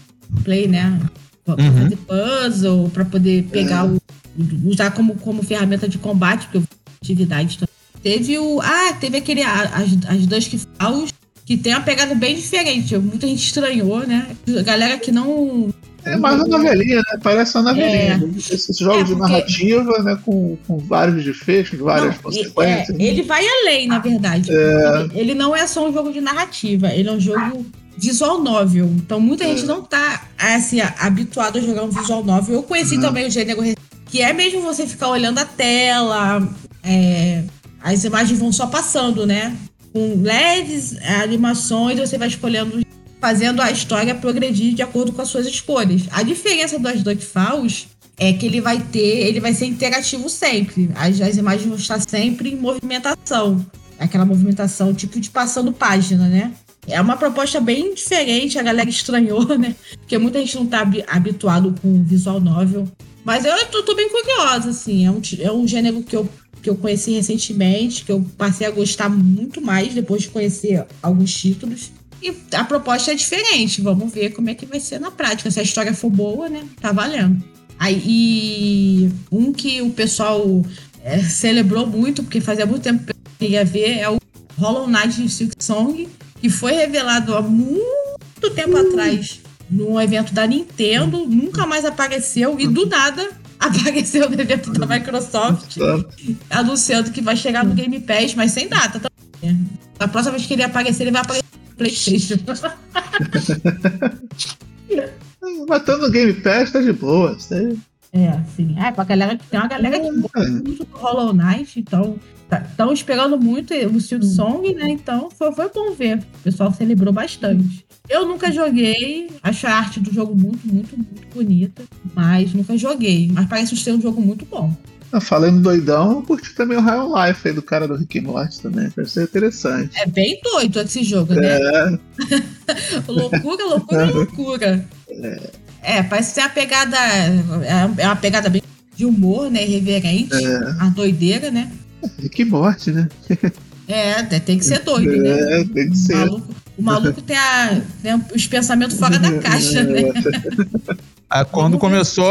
play, né? Pra uhum. fazer puzzle, pra poder pegar o. usar como, como ferramenta de combate, porque furtividade também. Teve o. Ah, teve aquele. As, as Dusk Falls que tem uma pegada bem diferente. Muita gente estranhou, né? Galera que não. É mais uma novelinha, né? Parece uma novelinha. É. Esses jogos é, porque... de narrativa, né? Com, com vários desfechos, várias não, consequências. É, ele vai além, na verdade. É. Ele, ele, não é só um jogo de narrativa, ele é um jogo visual novel. Então muita gente é. não tá assim, habituado a jogar um visual novel. Eu conheci uhum. também o gênero que é mesmo você ficar olhando a tela, é, as imagens vão só passando, né? com LEDs, animações, você vai escolhendo, fazendo a história progredir de acordo com as suas escolhas. A diferença das Falls é que ele vai ter, ele vai ser interativo sempre. As, as imagens vão estar sempre em movimentação. Aquela movimentação tipo de passando página, né? É uma proposta bem diferente, a galera estranhou, né? Porque muita gente não tá habituado com visual novel. Mas eu tô, tô bem curiosa, assim. É um, é um gênero que eu que eu conheci recentemente, que eu passei a gostar muito mais depois de conhecer alguns títulos. E a proposta é diferente. Vamos ver como é que vai ser na prática. Se a história for boa, né? Tá valendo. Aí, um que o pessoal é, celebrou muito, porque fazia muito tempo que eu queria ver, é o Hollow Knight Silk Song, que foi revelado há muito tempo uh. atrás num evento da Nintendo, nunca mais apareceu e do nada apareceu no evento da Microsoft anunciando que vai chegar no Game Pass, mas sem data também. A próxima vez que ele aparecer, ele vai aparecer PlayStation. Matando o Game Pass tá de boa. É, sim. É, pra galera, tem uma galera que gosta é. muito do Hollow Knight, então estão tá, esperando muito o Silk Song, né? Então foi, foi bom ver. O pessoal celebrou bastante. Eu nunca joguei, acho a arte do jogo muito, muito, muito bonita, mas nunca joguei. Mas parece ser um jogo muito bom. Ah, falando doidão, eu curti também o High Life aí do cara do Rick Morty também. Parece ser interessante. É bem doido esse jogo, né? É. loucura, loucura, loucura. É. é, parece ser uma pegada. É uma pegada bem de humor, né? Irreverente. É. A doideira, né? Rick Morty, né? É, tem que ser doido, né? É, tem que ser. Maluco, o maluco tem, a, tem os pensamentos fora da caixa, né? Ah, quando começou,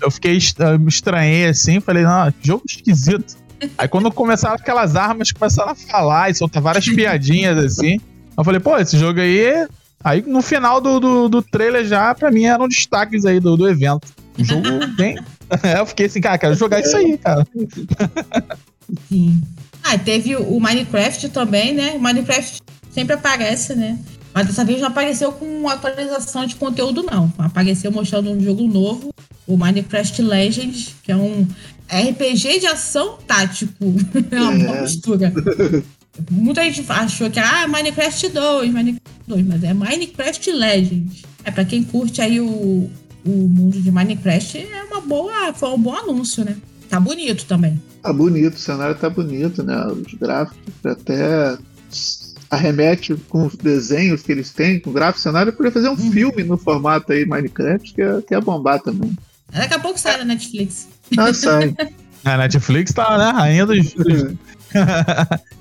eu fiquei eu me estranhei assim, falei, não, jogo esquisito. Aí quando começaram aquelas armas, começaram a falar e soltar várias piadinhas assim. Eu falei, pô, esse jogo aí. Aí no final do, do, do trailer já, pra mim, eram destaques aí do, do evento. Um jogo bem. eu fiquei assim, cara, quero jogar isso aí, cara. Sim. Ah, teve o Minecraft também, né? O Minecraft sempre aparece, né? Mas dessa vez não apareceu com atualização de conteúdo, não. Apareceu mostrando um jogo novo, o Minecraft Legends, que é um RPG de ação tático. É uma boa É. mistura. Muita gente achou que era ah, Minecraft 2, Minecraft 2, mas é Minecraft Legends. É, pra quem curte aí o, o mundo de Minecraft, é uma boa, foi um bom anúncio, né? Tá bonito também. Tá bonito, o cenário tá bonito, né? Os gráficos até arremete com os desenhos que eles têm, com o gráfico, cenário, podia fazer um Uhum. filme no formato aí Minecraft, que é, que é bombar também. Daqui a pouco sai na Netflix. Ah, sai. A Netflix tá, né, rainha dos, dos-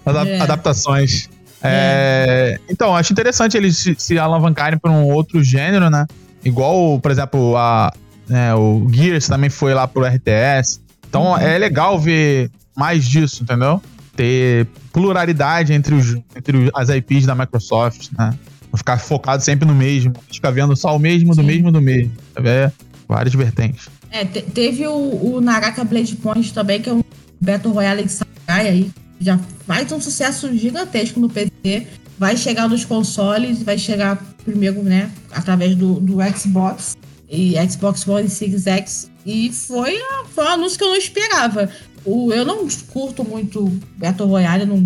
É. adaptações. É, Então, acho interessante eles se, se alavancarem para um outro gênero, né? Igual, por exemplo, a, né, o Gears também foi lá pro RTS. Então Uhum. é legal ver mais disso, entendeu? Ter pluralidade entre, os, entre as IPs da Microsoft, né? Não ficar focado sempre no mesmo. Ficar vendo só o mesmo, do Sim. mesmo, do mesmo. É, várias vertentes. É, te- teve o, o Naraka Blade Point também, que é um Battle Royale de Samurai aí. Já faz um sucesso gigantesco no PC. Vai chegar nos consoles, vai chegar primeiro, né, através do, do Xbox e Xbox One e Series X. E foi, foi um anúncio que eu não esperava. O, eu não curto muito Battle Royale, não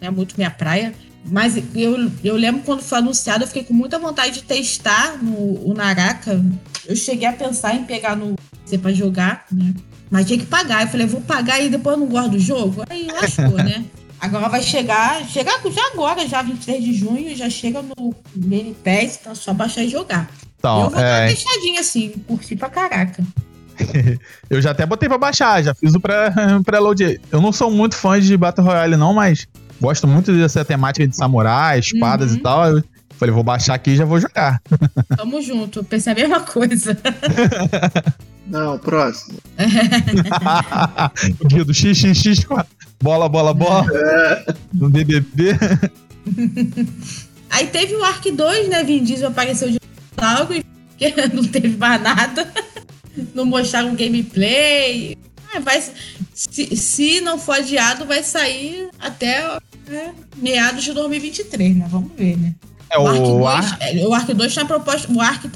é muito minha praia. Mas eu, eu lembro quando foi anunciado, eu fiquei com muita vontade de testar no, o Naraka. Eu cheguei a pensar em pegar no PC pra jogar, né? Mas tinha que pagar. Eu falei, vou pagar e depois eu não gosto do jogo. Aí lascou, né? Agora vai chegar, chegar já agora, já 23 de junho, já chega no Game Pass, tá só baixar e jogar. Então, eu vou dar é, uma testadinha assim, curti pra caraca. Eu já até botei pra baixar, já fiz o pré- pré-load. eu não sou muito fã de Battle Royale, não, mas gosto muito dessa temática de samurai, espadas Uhum. e tal. Eu falei, vou baixar aqui e já vou jogar. Tamo junto, pensei a mesma coisa. Não, próximo. o guia do XXX bola, bola, bola. No BBB. Aí teve o Ark 2, né? Vin Diesel apareceu de algo e não teve mais nada. Não mostraram gameplay. Ah, vai, se, se não for adiado, vai sair até né, meados de 2023, né? Vamos ver, né? É O Ark o 2, Ar... é, o Ark 2 tinha proposta. O Ark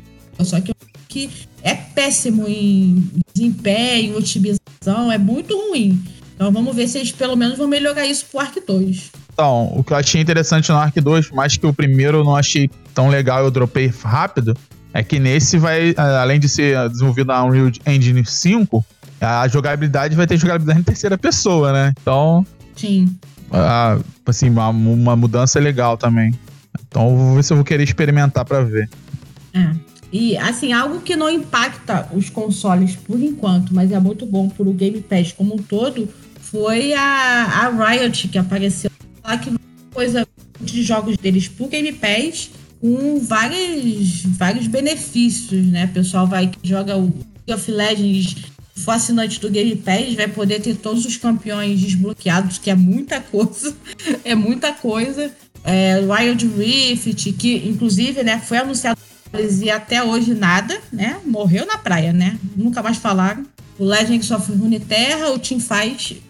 só que o Ark é péssimo em desempenho, otimização, é muito ruim. Então vamos ver se eles pelo menos vão melhorar isso pro Ark 2. Então, o que eu achei interessante no Ark 2, por mais que o primeiro eu não achei tão legal eu dropei rápido, é que nesse vai, além de ser desenvolvido na Unreal Engine 5, a jogabilidade vai ter jogabilidade em terceira pessoa, né? Então, Sim. ah, assim, uma, uma mudança legal também. Então, eu vou ver se eu vou querer experimentar pra ver. É. E, assim, algo que não impacta os consoles por enquanto, mas é muito bom pro Game Pass como um todo, foi a, a Riot, que apareceu lá que coisa de jogos deles pro Game Pass com vários, vários benefícios, né? O pessoal vai que joga o League of Legends, for do Game Pass, vai poder ter todos os campeões desbloqueados, que é muita coisa. é muita coisa. É, Wild Rift, que inclusive né, foi anunciado e até hoje nada, né? Morreu na praia, né? Nunca mais falaram. O Legends of Runeterra, o Teamfight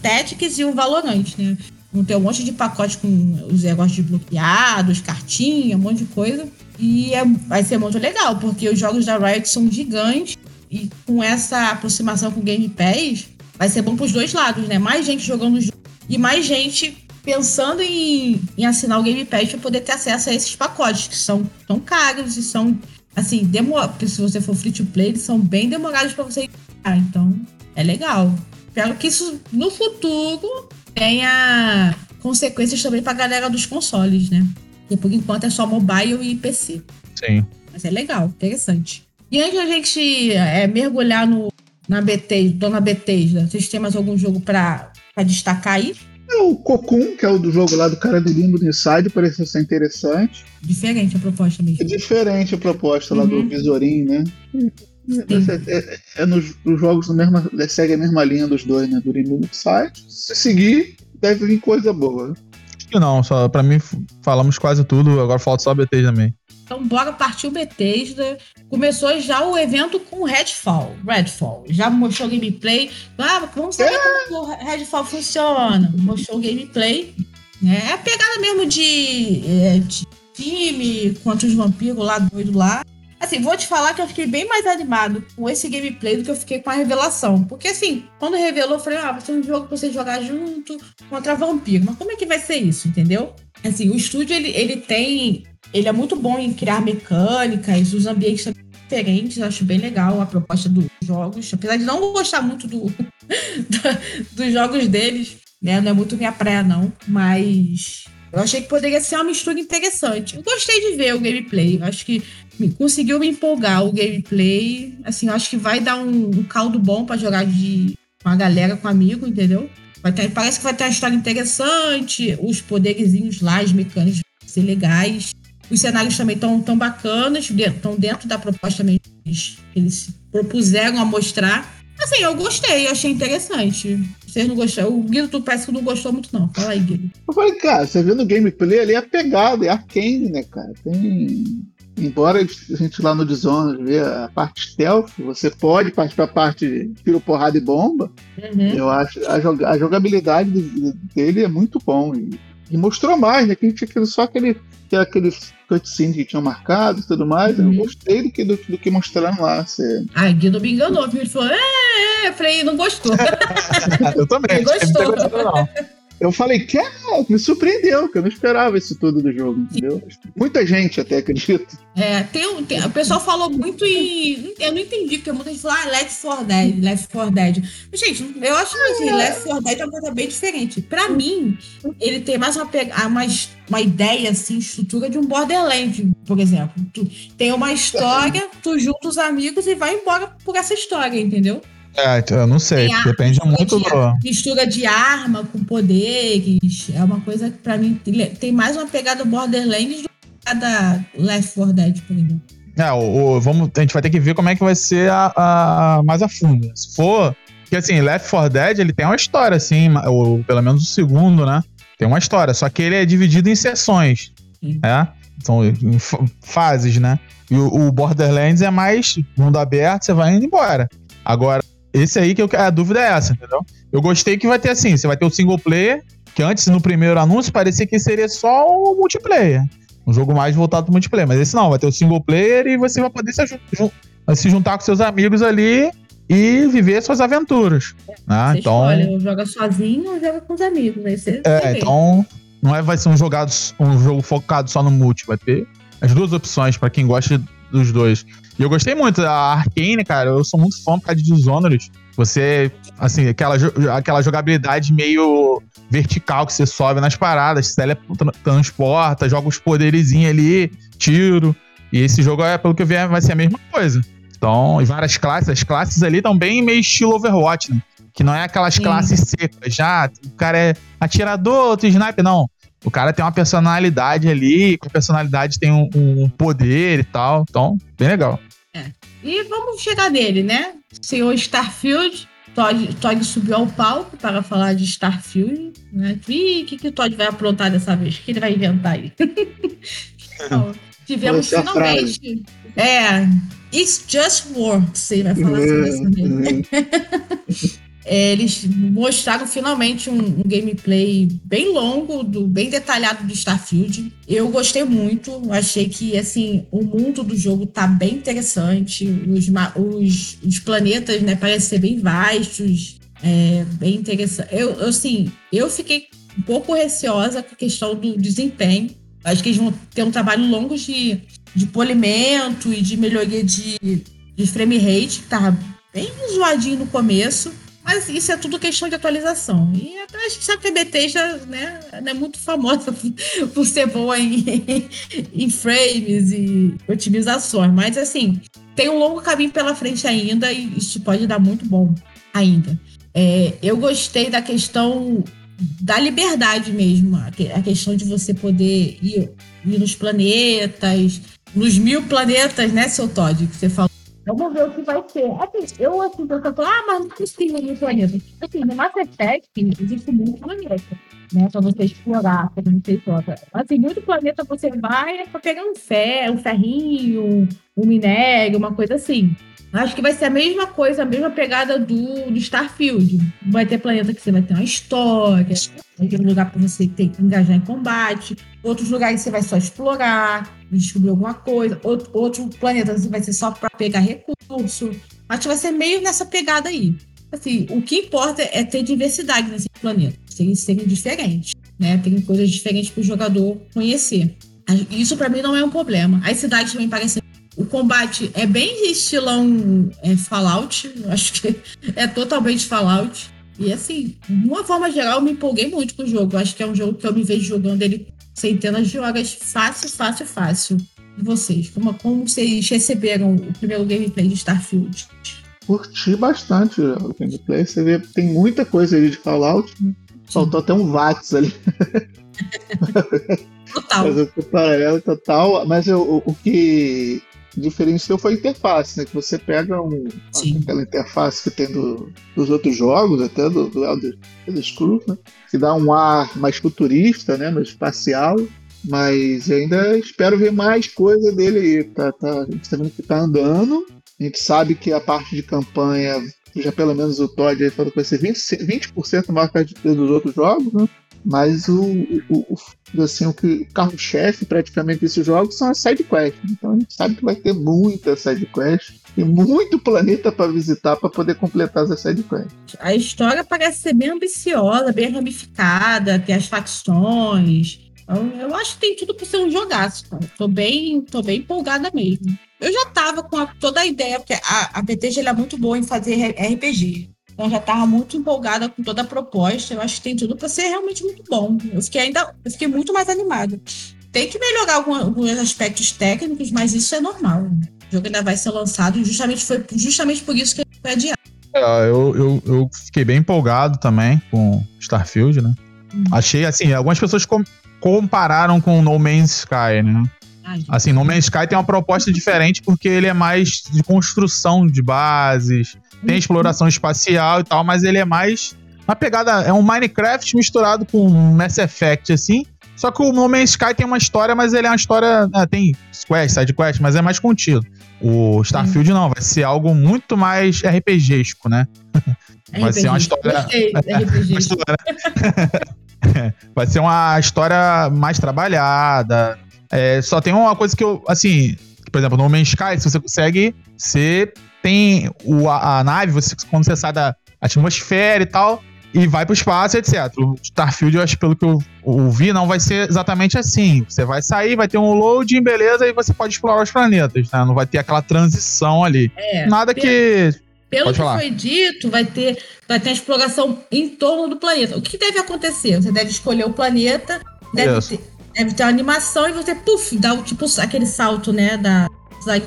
Tactics e o Valorant, né? Vão ter um monte de pacote com os negócios desbloqueados, cartinha, um monte de coisa. E é- vai ser muito legal, porque os jogos da Riot são gigantes e com essa aproximação com o Game Pass, vai ser bom pros dois lados, né? Mais gente jogando o jogo e mais gente pensando em, em assinar o Game Pass para poder ter acesso a esses pacotes, que são tão caros e são, assim, demo... porque se você for free to play, eles são bem demorados para você encontrar. Então, é legal. Espero que isso, no futuro, tenha consequências também pra galera dos consoles, né? Porque por enquanto é só mobile e PC. Sim. Mas é legal, interessante. E antes da gente é, mergulhar no, na Bethesda, dona Bethesda, vocês têm mais algum jogo pra, pra destacar aí? É o Cocoon, que é o do jogo lá do cara do Limbo Inside, pareceu ser interessante. Diferente a proposta É mesmo. diferente a proposta lá do Uhum. Visorim, né? É, é, é nos, nos, jogos do mesmo, segue a mesma linha dos dois, né? Do Limbo site. Se seguir, deve vir coisa boa. Acho que não, só pra mim falamos quase tudo, agora falta só a Bethesda também. Então bora partir o Bethesda. Começou já o evento com Redfall. Redfall. Já mostrou gameplay. Ah, vamos saber é. como o Redfall funciona. Mostrou gameplay. É a pegada mesmo de, é, de time contra os vampiros lá doido lá. Assim, vou te falar que eu fiquei bem mais animado com esse gameplay do que eu fiquei com a revelação. Porque, assim, quando revelou, eu falei, ah, vai ser um jogo pra você jogar junto contra vampiro. Mas como é que vai ser isso, entendeu? Assim, o estúdio, ele, ele tem... Ele é muito bom em criar mecânicas, os ambientes também diferentes. Acho bem legal a proposta dos jogos. Apesar de não gostar muito do, dos jogos deles, né? Não é muito minha praia, não. Mas eu achei que poderia ser uma mistura interessante. Eu gostei de ver o gameplay. Acho que conseguiu me empolgar o gameplay. Assim, acho que vai dar um, um caldo bom para jogar de, com a galera, com amigo, entendeu? Vai ter, parece que vai ter uma história interessante. Os poderzinhos lá, as mecânicas vão ser legais. Os cenários também estão tão bacanas, estão dentro da proposta mesmo que eles se propuseram a mostrar. Assim, eu gostei, eu achei interessante. Vocês não gostaram? O Guido, tu parece que não gostou muito, não. Fala aí, Guido. Eu falei, cara, você vê no gameplay ali a pegada, é arcane, né, cara? Tem. Embora a gente lá no Dishonored vê a parte stealth, você pode partir pra parte de tiro, porrada e bomba. Uhum. Eu acho a, jog a jogabilidade dele é muito bom. E, e mostrou mais, né? Que a gente tinha só aquele, aquele cutscene que tinham marcado e tudo mais. Uhum. Eu gostei do que, do, do que mostraram lá. Você... Ah, Guido me enganou, viu? Ele falou, é, é, é. Eu falei, não gostou. eu também. Ele gostou. Não eu falei, que me surpreendeu, que eu não esperava isso tudo do jogo, entendeu? Muita gente até acredito. É, tem, tem, o pessoal falou muito e eu não entendi, porque muita gente falou, ah, Left 4 Dead, Left 4 Dead. Gente, eu acho que assim, é. Left 4 Dead é uma coisa bem diferente. Pra mim, ele tem mais uma, uma, uma ideia, assim, estrutura de um Borderlands, por exemplo. Tu tem uma história, tu junta os amigos e vai embora por essa história, entendeu? É, eu não sei. Tem Depende muito de, do. Mistura de arma com poderes. É uma coisa que, pra mim, tem mais uma pegada Borderlands do que da Left 4 Dead, por exemplo. É, o, o, vamos, a gente vai ter que ver como é que vai ser a, a, mais a fundo. Se for. Porque assim, Left 4 Dead ele tem uma história, assim, ou pelo menos o segundo, né? Tem uma história, só que ele é dividido em sessões. Sim. É? São fases, né? E o, o Borderlands é mais mundo aberto, você vai indo embora. Agora, esse aí que eu, a dúvida é essa, entendeu? Eu gostei que vai ter assim, você vai ter o single player, que antes no primeiro anúncio parecia que seria só o multiplayer. Um jogo mais voltado pro multiplayer, mas esse não, vai ter o single player e você vai poder se, se juntar com seus amigos ali e viver suas aventuras. Né? Você então, escolhe, joga sozinho ou joga com os amigos. Aí você, é, você então não é, vai ser um, jogado, um jogo focado só no multi, vai ter as duas opções para quem gosta dos dois. E eu gostei muito. A Arkane, cara, eu sou muito fã por causa de Dishonored. Você, assim, aquela, aquela jogabilidade meio vertical que você sobe nas paradas, se teletransporta, joga os poderizinhos ali, tiro. E esse jogo, é, pelo que eu vi, vai ser a mesma coisa. Então, e várias classes, as classes ali estão bem meio estilo Overwatch, né? Que não é aquelas Sim. classes secas, já, o cara é atirador, outro sniper, não. O cara tem uma personalidade ali, com a personalidade tem um, um poder e tal. Então, bem legal. É. E vamos chegar nele, né? Senhor Starfield. Todd, Todd subiu ao palco para falar de Starfield. Né? E o que, que o Todd vai aprontar dessa vez? O que ele vai inventar aí? então, tivemos finalmente. É. It's just works. Ele vai falar dessa vez. É, eles mostraram finalmente um, um, gameplay bem longo, do, bem detalhado do Starfield. Eu gostei muito, achei que assim o mundo do jogo tá bem interessante, os, os, os planetas né, parecem ser bem vastos, é, bem interessante. Eu, eu, assim, eu fiquei um pouco receosa com a questão do desempenho. Acho que eles vão ter um trabalho longo de, de polimento e de melhoria de, de frame rate, que tava bem zoadinho no começo. Mas isso é tudo questão de atualização. E a gente sabe que a Bethesda né, é muito famosa por ser boa em, em frames e otimizações. Mas, assim, tem um longo caminho pela frente ainda e isso pode dar muito bom ainda. É, eu gostei da questão da liberdade mesmo. A questão de você poder ir, ir nos planetas, nos mil planetas, né, seu Todd, que você falou Vamos ver o que vai ser. Assim, eu assim, eu falo, ah, mas não precisa de planeta. Assim, no Effect existe muito planeta, né? Pra você explorar, pra você explorar. Assim, muito planeta você vai é pra pegar um ferro, um ferrinho, um minério, uma coisa assim. Acho que vai ser a mesma coisa, a mesma pegada do, do Starfield. Vai ter planeta que você vai ter uma história, vai ter um lugar para você ter que engajar em combate, outros lugares você vai só explorar, descobrir alguma coisa, outro, outro planeta você vai ser só para pegar recurso. Acho que vai ser meio nessa pegada aí. Assim, o que importa é ter diversidade nesse planeta, serem diferentes, né? Tem coisas diferentes para o jogador conhecer. Isso para mim não é um problema. As cidades também parecem o combate é bem estilão é, Fallout, acho que é totalmente Fallout. E assim, de uma forma geral, eu me empolguei muito com o jogo. Acho que é um jogo que eu me vejo jogando ele centenas de horas, fácil, fácil, fácil. E vocês? Como, como vocês receberam o primeiro gameplay de Starfield? Curti bastante o gameplay. Você vê, tem muita coisa ali de Fallout. Né? Faltou até um VATS ali. Total. Mas o paralelo total. Mas eu, o, o que diferenciou foi a interface, né? Que você pega um, aquela interface que tem do, dos outros jogos, até do, do Elder, Elder Scrolls, né? Que dá um ar mais futurista, né? No espacial. Mas ainda espero ver mais coisa dele aí. Tá, tá, a gente tá vendo que tá andando. A gente sabe que a parte de campanha, já pelo menos o Todd aí falou que vai ser 20%, 20 maior que dos outros jogos, né? Mas o, o, o assim, o, o carro-chefe praticamente desses jogos são as sidequests. Então a gente sabe que vai ter muita sidequest e muito planeta para visitar para poder completar as sidequests. A história parece ser bem ambiciosa, bem ramificada, tem as facções. Então, eu acho que tem tudo para ser um jogaço. Cara. Tô bem, tô bem empolgada mesmo. Eu já tava com a, toda a ideia, porque a, a BTG é muito boa em fazer RPG. Então já estava muito empolgada com toda a proposta. Eu acho que tem tudo para ser realmente muito bom. Eu fiquei ainda, eu fiquei muito mais animada. Tem que melhorar alguns aspectos técnicos, mas isso é normal. O jogo ainda vai ser lançado, justamente foi justamente por isso que ele foi adiado. É, eu, eu, eu fiquei bem empolgado também com Starfield, né? Hum. Achei assim, algumas pessoas com, compararam com No Man's Sky, né? Assim, No Man's Sky tem uma proposta diferente porque ele é mais de construção de bases, tem exploração espacial e tal, mas ele é mais uma pegada, é um Minecraft misturado com Mass Effect, assim. Só que o No Man's Sky tem uma história, mas ele é uma história. Né, tem quest, side quest, mas é mais contido. O Starfield não, vai ser algo muito mais RPGístico, né? Vai ser uma história. Gostei, uma história vai ser uma história mais trabalhada. É, só tem uma coisa que eu, assim, por exemplo, no Man's Sky, se você consegue, você tem o, a, a nave, você, quando você sai da atmosfera e tal, e vai pro espaço, etc. O Starfield, eu acho, pelo que eu ouvi, não vai ser exatamente assim. Você vai sair, vai ter um loading, beleza, e você pode explorar os planetas, né? Não vai ter aquela transição ali. É, Nada pelo, que. Pelo que foi dito, vai ter, vai ter a exploração em torno do planeta. O que deve acontecer? Você deve escolher o planeta, deve, ter, deve ter uma animação e você, puf, dá o, tipo aquele salto, né, da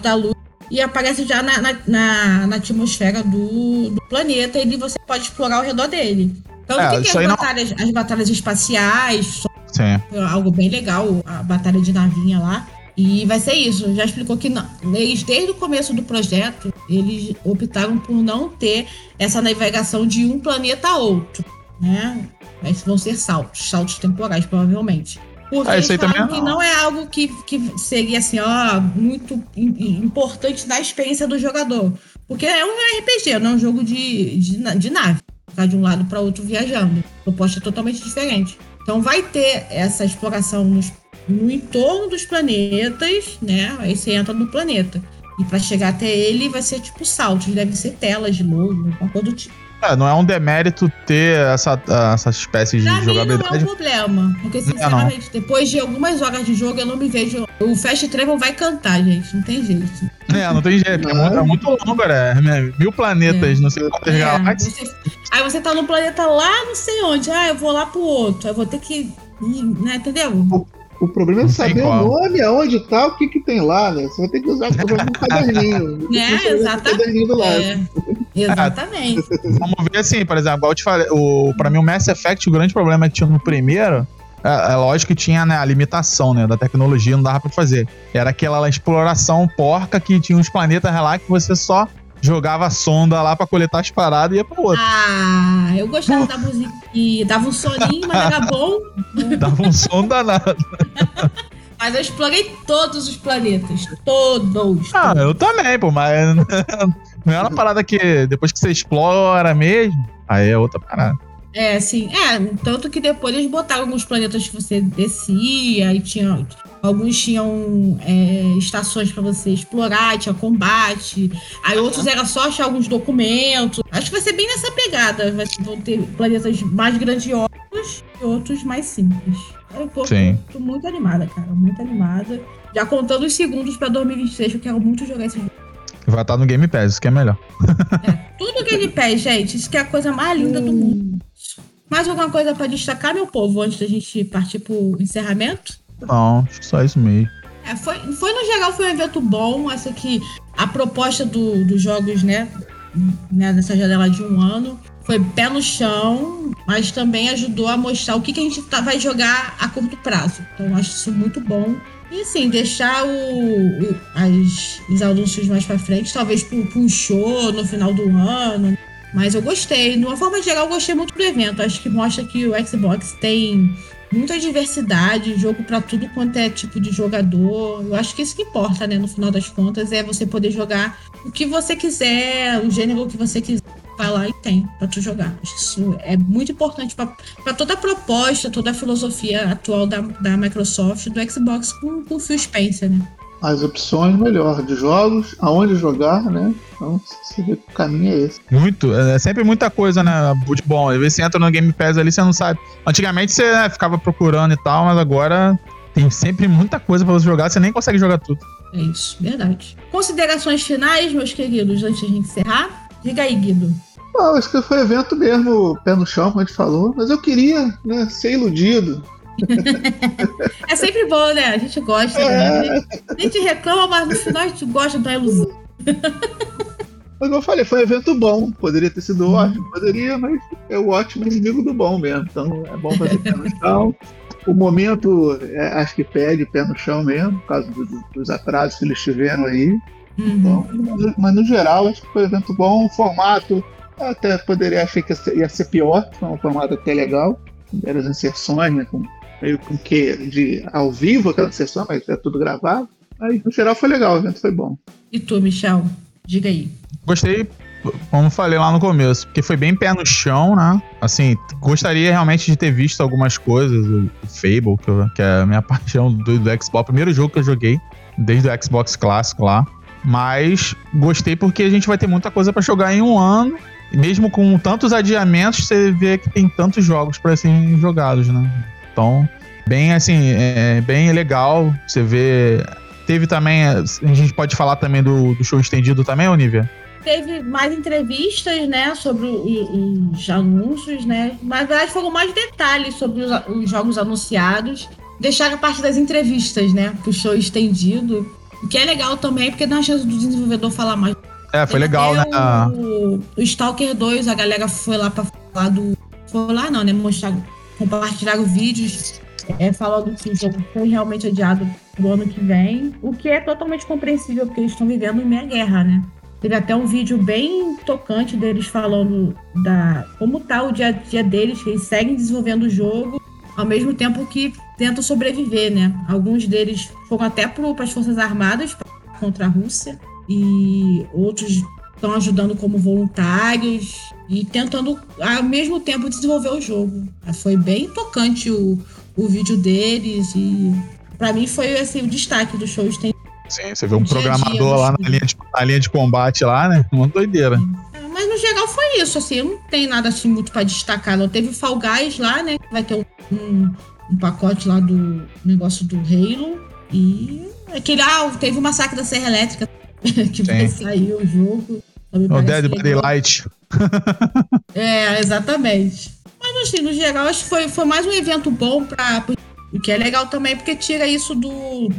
da luz e aparece já na, na, na, na atmosfera do, do, planeta e você pode explorar ao redor dele. Então, é, o que, que é as batalhas, não... as batalhas espaciais? Sim. Algo bem legal, a batalha de navinha lá. E vai ser isso. Já explicou que não, eles, desde o começo do projeto, eles optaram por não ter essa navegação de um planeta a outro. Né? Mas vão ser saltos, saltos temporais, provavelmente. Porque ah, isso também é que não é algo que, que seria assim, ó, muito importante na experiência do jogador. Porque é um RPG, não é um jogo de, de, de nave. Ficar de um lado para outro viajando. A proposta é totalmente diferente. Então vai ter essa exploração nos, no entorno dos planetas, né? Aí você entra no planeta. E para chegar até ele vai ser tipo saltos, deve ser telas de novo, alguma coisa do tipo. É, não é um demérito ter essa, essa espécie de pra jogabilidade. Mim não é um problema. Porque, sinceramente, é, depois de algumas horas de jogo, eu não me vejo. O Fast Travel vai cantar, gente. Não tem jeito. É, não tem jeito. É muito, é muito longo, né? Mil planetas, é. não sei quantas é, galáxias. Você... Aí você tá no planeta lá, não sei onde. Ah, eu vou lá pro outro. Aí eu vou ter que. Né, entendeu? O problema é saber o nome, aonde tá, o que que tem lá, né? Você vai ter que usar um caderninho. É, exatamente. É, exatamente. vamos ver assim, por exemplo, eu te falei, o, pra mim o Mass Effect, o grande problema que tinha no primeiro É, é lógico que tinha né, a limitação né, da tecnologia, não dava pra fazer. Era aquela exploração porca que tinha uns planetas lá que você só jogava a sonda lá pra coletar as paradas e ia pro outro. Ah, eu gostava da música e dava um soninho, mas era bom. Dava um som danado. Mas eu explorei todos os planetas. Todos. Ah, todos. eu também, pô, mas não é uma parada que depois que você explora mesmo, aí é outra parada. É, sim. É, tanto que depois eles botaram alguns planetas que você descia e tinha. Alguns tinham é, estações pra você explorar, tinha combate. Aí outros era só achar alguns documentos. Acho que vai ser bem nessa pegada. Vai, vão ter planetas mais grandiosos e outros mais simples. Eu tô, Sim. tô muito animada, cara. Muito animada. Já contando os segundos pra 2026, eu quero muito jogar esse jogo. Vai estar no Game Pass, isso que é melhor. Tudo Game Pass, gente. Isso que é a coisa mais linda do mundo. Mais alguma coisa pra destacar, meu povo, antes da gente partir pro encerramento? Não, acho que só isso mesmo. É, foi, foi no geral, foi um evento bom. Essa aqui, a proposta do- dos jogos, né, né, nessa janela de um ano, foi pé no chão, mas também ajudou a mostrar o que, que a gente tá- vai jogar a curto prazo. Então, acho isso muito bom. E assim, deixar o, o- as, os anúncios mais pra frente, talvez pra um show no final do ano. Mas eu gostei. De uma forma geral, eu gostei muito do evento. Acho que mostra que o Xbox tem muita diversidade, jogo pra tudo quanto é tipo de jogador. Eu acho que isso que importa, né? No final das contas, é você poder jogar o que você quiser, o gênero que você quiser. Vai lá e tem pra tu jogar. Isso é muito importante pra pra toda a proposta, toda a filosofia atual da, da Microsoft, do Xbox com, com o Phil Spencer, né? As opções melhor de jogos, aonde jogar, né? Então você vê que o caminho é esse. Muito, é sempre muita coisa, né? Bom. Às vezes você entra no Game Pass ali, você não sabe. Antigamente você né, ficava procurando e tal, mas agora tem sempre muita coisa pra você jogar, você nem consegue jogar tudo. É isso, verdade. Considerações finais, meus queridos, antes de a gente encerrar? Diga aí, Guido. Bom, acho que foi evento mesmo, pé no chão, como a gente falou, mas eu queria né, ser iludido. É sempre bom, né? A gente gosta. Né? A gente reclama, mas no final a gente gosta da ilusão. Mas como eu falei, foi um evento bom. Poderia ter sido ótimo, poderia, mas é o ótimo inimigo do bom mesmo. Então é bom fazer pé no chão. O momento, é, acho que pede pé no chão mesmo, por causa do- do- dos atrasos que eles tiveram aí. Uhum. Então, mas, mas no geral, acho que foi um evento bom. O formato, até poderia achar que ia ser, ia ser pior, foi um formato até legal. Eram as inserções, né, com, meio com que de ao vivo aquela inserção, mas é tudo gravado. Aí, no geral, foi legal, o evento foi bom. E tu, Michel? Diga aí. Gostei, como falei lá no começo, porque foi bem pé no chão, né? Assim, gostaria realmente de ter visto algumas coisas, o, Fable, que, eu- que é a minha paixão do, do Xbox, o primeiro jogo que eu joguei, desde o Xbox clássico lá. Mas gostei porque a gente vai ter muita coisa pra jogar em um ano. Mesmo com tantos adiamentos, você vê que tem tantos jogos pra serem jogados, né? Então, bem assim, é bem legal. Você vê. Teve também. A gente pode falar também do, do show estendido também, Olivia? Teve mais entrevistas, né, sobre os anúncios, né? Mas, na verdade, foram mais detalhes sobre os, os jogos anunciados. Deixaram a parte das entrevistas, né, pro show estendido. O que é legal também, porque dá uma chance do desenvolvedor falar mais. É, foi Teve legal, né? O, o Stalker 2, a galera foi lá pra falar do. Foi lá não, né? Mostrar, compartilharam vídeos é, falando que o jogo foi realmente adiado do ano que vem. O que é totalmente compreensível, porque eles estão vivendo em meia guerra, né? Teve até um vídeo bem tocante deles falando da como tá o dia a dia deles, que eles seguem desenvolvendo o jogo, ao mesmo tempo que tentam sobreviver, né? Alguns deles foram até para as Forças Armadas contra a Rússia e outros estão ajudando como voluntários e tentando ao mesmo tempo desenvolver o jogo. Foi bem tocante o, o vídeo deles e para mim foi assim o destaque do show. Tem, Sim, você vê um Dia a dia, programador lá na linha, de, na linha de combate lá, né? Uma doideira. mas no geral foi isso, assim, não tem nada assim muito para destacar. Não teve o Fall Guys lá, né? Vai ter um, um, um pacote lá do negócio do Halo e aquele ah, teve o massacre da Serra Elétrica que vai sair o jogo. Também O Dead by. Daylight. É, exatamente. Mas assim, no geral, acho que foi, foi mais um evento bom pra. O que é legal também, porque tira isso do,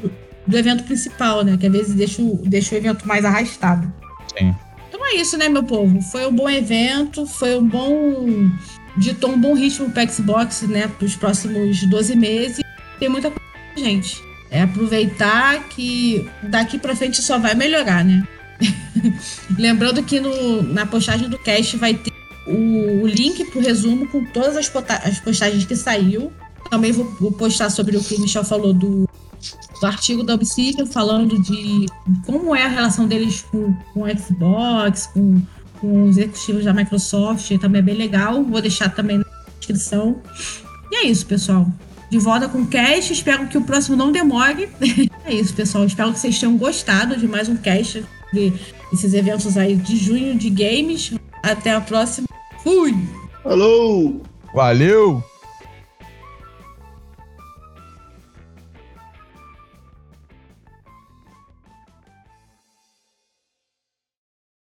do evento principal, né? Que às vezes deixa, o- deixa o evento mais arrastado. Sim. Então é isso, né, meu povo? Foi um bom evento, foi um bom ditou um bom ritmo para Xbox, né, para os próximos 12 meses. Tem muita coisa, gente. É aproveitar que daqui para frente só vai melhorar, né? Lembrando que no, na postagem do cast vai ter o, o link pro resumo com todas as, as postagens que saiu. Também vou, vou, postar sobre o que o Michel falou do, do artigo da Obsidian, falando de como é a relação deles com, com o Xbox, com, com os executivos da Microsoft. Também é bem legal. Vou deixar também na descrição. E é isso, pessoal. De volta com o cast. Espero que o próximo não demore. é isso, pessoal. Espero que vocês tenham gostado de mais um cast de esses eventos aí de junho de games. Até a próxima. Fui! Falou! Valeu!